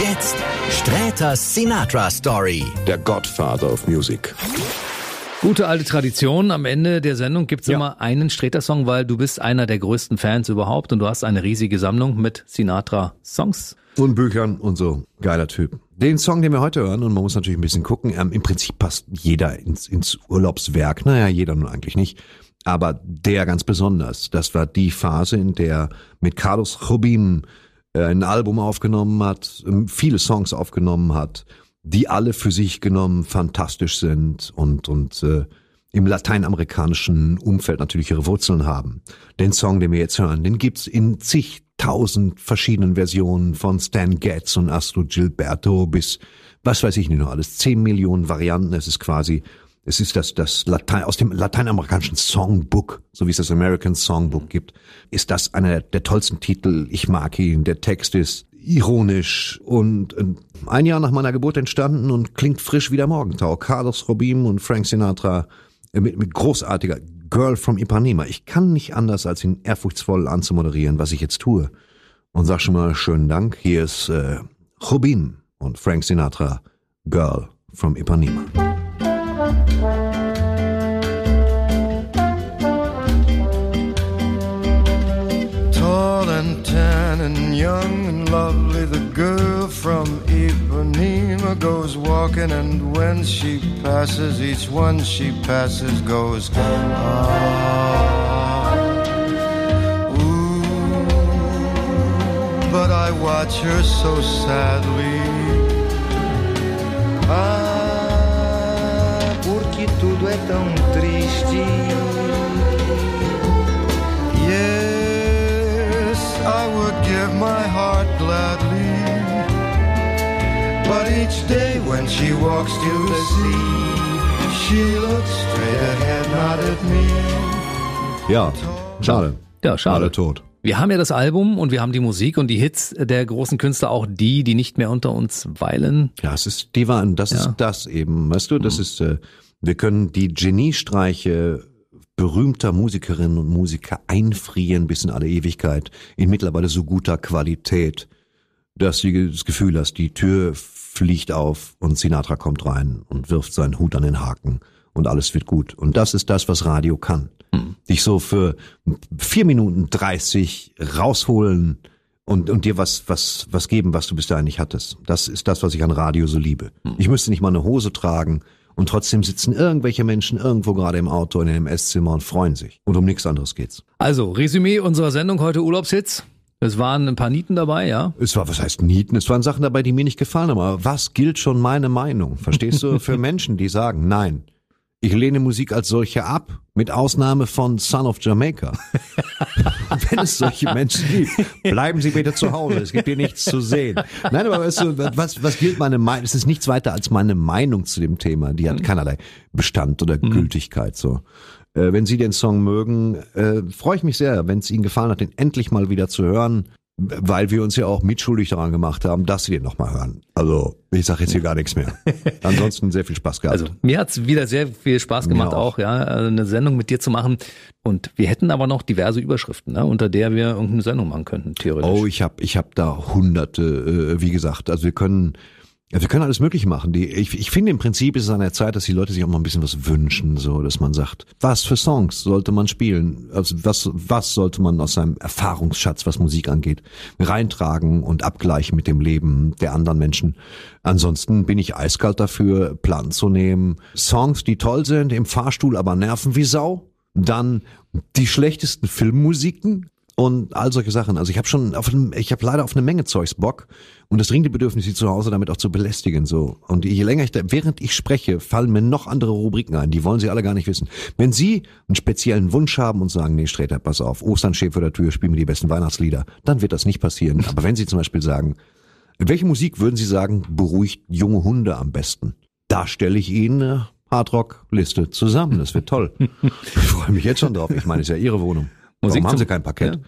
Jetzt Sträters Sinatra Story.
Der Godfather of Music.
Gute alte Tradition. Am Ende der Sendung gibt's
Ja.
immer einen Sträter-Song, weil du bist einer der größten Fans überhaupt und du hast eine riesige Sammlung mit Sinatra-Songs.
Und Büchern und so. Geiler Typ. Den Song, den wir heute hören, und man muss natürlich ein bisschen gucken, ähm, im Prinzip passt jeder ins, ins Urlaubswerk. Naja, jeder nun eigentlich nicht. Aber der ganz besonders. Das war die Phase, in der mit Carlos Jobim äh, ein Album aufgenommen hat, ähm, viele Songs aufgenommen hat, die alle für sich genommen fantastisch sind und, und äh, im lateinamerikanischen Umfeld natürlich ihre Wurzeln haben. Den Song, den wir jetzt hören, den gibt's in zigtausend verschiedenen Versionen von Stan Getz und Astro Gilberto bis was weiß ich nicht noch alles, zehn Millionen Varianten. Es ist quasi, es ist das, das Latein, aus dem lateinamerikanischen Songbook, so wie es das American Songbook gibt, ist das einer der, tollsten Titel. Ich mag ihn. Der Text ist ironisch und ein Jahr nach meiner Geburt entstanden und klingt frisch wie der Morgentau. Carlos Robim und Frank Sinatra mit, mit großartiger Girl from Ipanema. Ich kann nicht anders, als ihn ehrfurchtsvoll anzumoderieren, was ich jetzt tue. Und sag schon mal schönen Dank. Hier ist äh, Robin und Frank Sinatra, Girl from Ipanema.
Tall and tan and young and lovely, the girl from Ipanema goes walking, and when she passes, each one she passes goes. Ah, ooh, but I watch her so sadly. Ah, porque tudo é tão triste. I would give my heart gladly. But each day when she walks to the sea, she looks straight ahead, not at me.
Ja, schade.
Ja, schade.
Alle tot.
Wir haben ja das Album und wir haben die Musik und die Hits der großen Künstler, auch die, die nicht mehr unter uns weilen.
Ja, es ist, die waren, das
Ja.
ist das eben, weißt du, das ist, äh, wir können die Geniestreiche berühmter Musikerinnen und Musiker einfrieren bis in alle Ewigkeit in mittlerweile so guter Qualität, dass du das Gefühl hast, die Tür fliegt auf und Sinatra kommt rein und wirft seinen Hut an den Haken und alles wird gut. Und das ist das, was Radio kann. Dich so für vier Minuten dreißig rausholen und, und dir was, was, was geben, was du bis dahin nicht hattest. Das ist das, was ich an Radio so liebe. Ich müsste nicht mal eine Hose tragen und trotzdem sitzen irgendwelche Menschen irgendwo gerade im Auto in einem Esszimmer und freuen sich. Und um nichts anderes geht's.
Also, Resümee unserer Sendung heute Urlaubshits. Es waren ein paar Nieten dabei, ja.
Es war, was heißt Nieten? Es waren Sachen dabei, die mir nicht gefallen haben. Aber was gilt schon meine Meinung? Verstehst du? Für Menschen, die sagen, nein, ich lehne Musik als solche ab, mit Ausnahme von Son of Jamaica. Wenn es solche Menschen gibt, bleiben Sie bitte zu Hause. Es gibt hier nichts zu sehen. Nein, aber weißt du, was, was gilt meine Meinung? Es ist nichts weiter als meine Meinung zu dem Thema. Die hat keinerlei Bestand oder Gültigkeit, so. Äh, wenn Sie den Song mögen, äh, freue ich mich sehr, wenn es Ihnen gefallen hat, den endlich mal wieder zu hören, weil wir uns ja auch mitschuldig daran gemacht haben, dass Sie den nochmal hören. Also, ich sage jetzt hier gar nichts mehr. Ansonsten sehr viel Spaß gehabt.
Also mir hat's wieder sehr viel Spaß gemacht, auch.
auch.
ja, eine Sendung mit dir zu machen. Und wir hätten aber noch diverse Überschriften, ne, unter der wir irgendeine Sendung machen könnten, theoretisch.
Oh, ich habe ich hab da hunderte, äh, wie gesagt. Also wir können, ja, wir können alles Mögliche machen. Die, ich, ich finde im Prinzip ist es an der Zeit, dass die Leute sich auch mal ein bisschen was wünschen, so, dass man sagt, was für Songs sollte man spielen? Also was, was sollte man aus seinem Erfahrungsschatz, was Musik angeht, reintragen und abgleichen mit dem Leben der anderen Menschen? Ansonsten bin ich eiskalt dafür, Plan zu nehmen. Songs, die toll sind, im Fahrstuhl aber nerven wie Sau. Dann die schlechtesten Filmmusiken und all solche Sachen. Also ich habe schon auf ich habe leider auf eine Menge Zeugs Bock und das dringende Bedürfnis, sie zu Hause damit auch zu belästigen so. Und je länger ich da, während ich spreche, fallen mir noch andere Rubriken ein. Die wollen Sie alle gar nicht wissen. Wenn Sie einen speziellen Wunsch haben und sagen, nee, Sträter, pass auf, Ostern steht vor der Tür, spiel mir die besten Weihnachtslieder, dann wird das nicht passieren. Aber wenn Sie zum Beispiel sagen, welche Musik würden Sie sagen beruhigt junge Hunde am besten? Da stelle ich Ihnen eine Hardrock-Liste zusammen. Das wird toll. Ich freue mich jetzt schon drauf. Ich meine, es ist ja Ihre Wohnung.
Musik
Warum haben
zum-
Sie kein Parkett?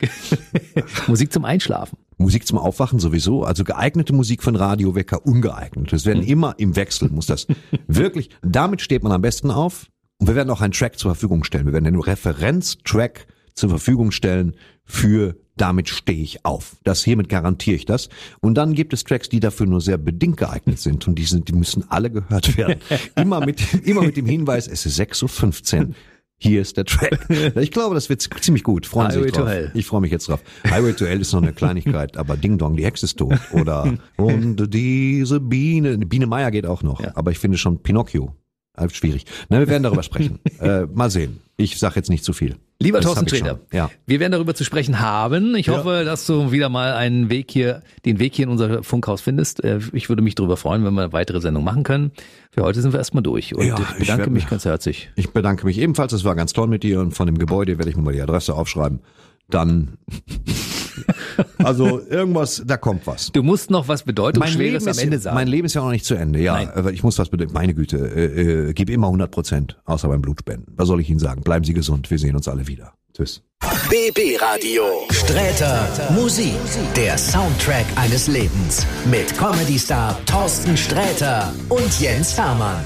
Ja. Musik zum Einschlafen.
Musik zum Aufwachen sowieso, also geeignete Musik von Radiowecker, ungeeignet. Das werden immer im Wechsel, muss das wirklich, damit steht man am besten auf. Und wir werden auch einen Track zur Verfügung stellen. Wir werden den Referenztrack zur Verfügung stellen für damit stehe ich auf. Das hiermit garantiere ich das. Und dann gibt es Tracks, die dafür nur sehr bedingt geeignet sind und die sind, die müssen alle gehört werden. immer mit, immer mit dem Hinweis, es ist 6.15 Uhr. Hier ist der Track. Ich glaube, das wird ziemlich gut. Freuen Sie
Highway
sich
to
drauf. Ich freue mich jetzt drauf. Highway to Hell ist noch eine Kleinigkeit, aber Ding Dong, die Hexe ist tot. Oder und diese Biene, Biene Meier geht auch noch. Aber ich finde schon Pinocchio. äh, Schwierig. Na, wir werden darüber sprechen. Äh, mal sehen. Ich sage jetzt nicht zu viel.
Lieber Thorsten
ich schon. Ja.
wir werden darüber zu sprechen haben. Ich
Ja.
hoffe, dass du wieder mal einen Weg hier, den Weg hier in unser Funkhaus findest. Äh, Ich würde mich darüber freuen, wenn wir eine weitere Sendung machen können. Für heute sind wir erstmal durch und
Ja,
ich
ich
bedanke
werd-
mich ganz herzlich.
Ich bedanke mich ebenfalls. Es war ganz toll mit dir und von dem Gebäude werde ich mir mal die Adresse aufschreiben. Dann, also irgendwas, da kommt was.
Du musst noch was Bedeutungsschweres am
ist,
Ende sagen.
mein Leben ist ja noch nicht zu Ende. Ja,
Nein.
ich muss was bedenken. Meine Güte, äh, äh, gib immer 100 Prozent, außer beim Blutspenden. Was soll ich Ihnen sagen? Bleiben Sie gesund. Wir sehen uns alle wieder. Tschüss.
BB Radio. Sträter Musik. Der Soundtrack eines Lebens. Mit Comedy-Star Thorsten Sträter und Jens Hermann.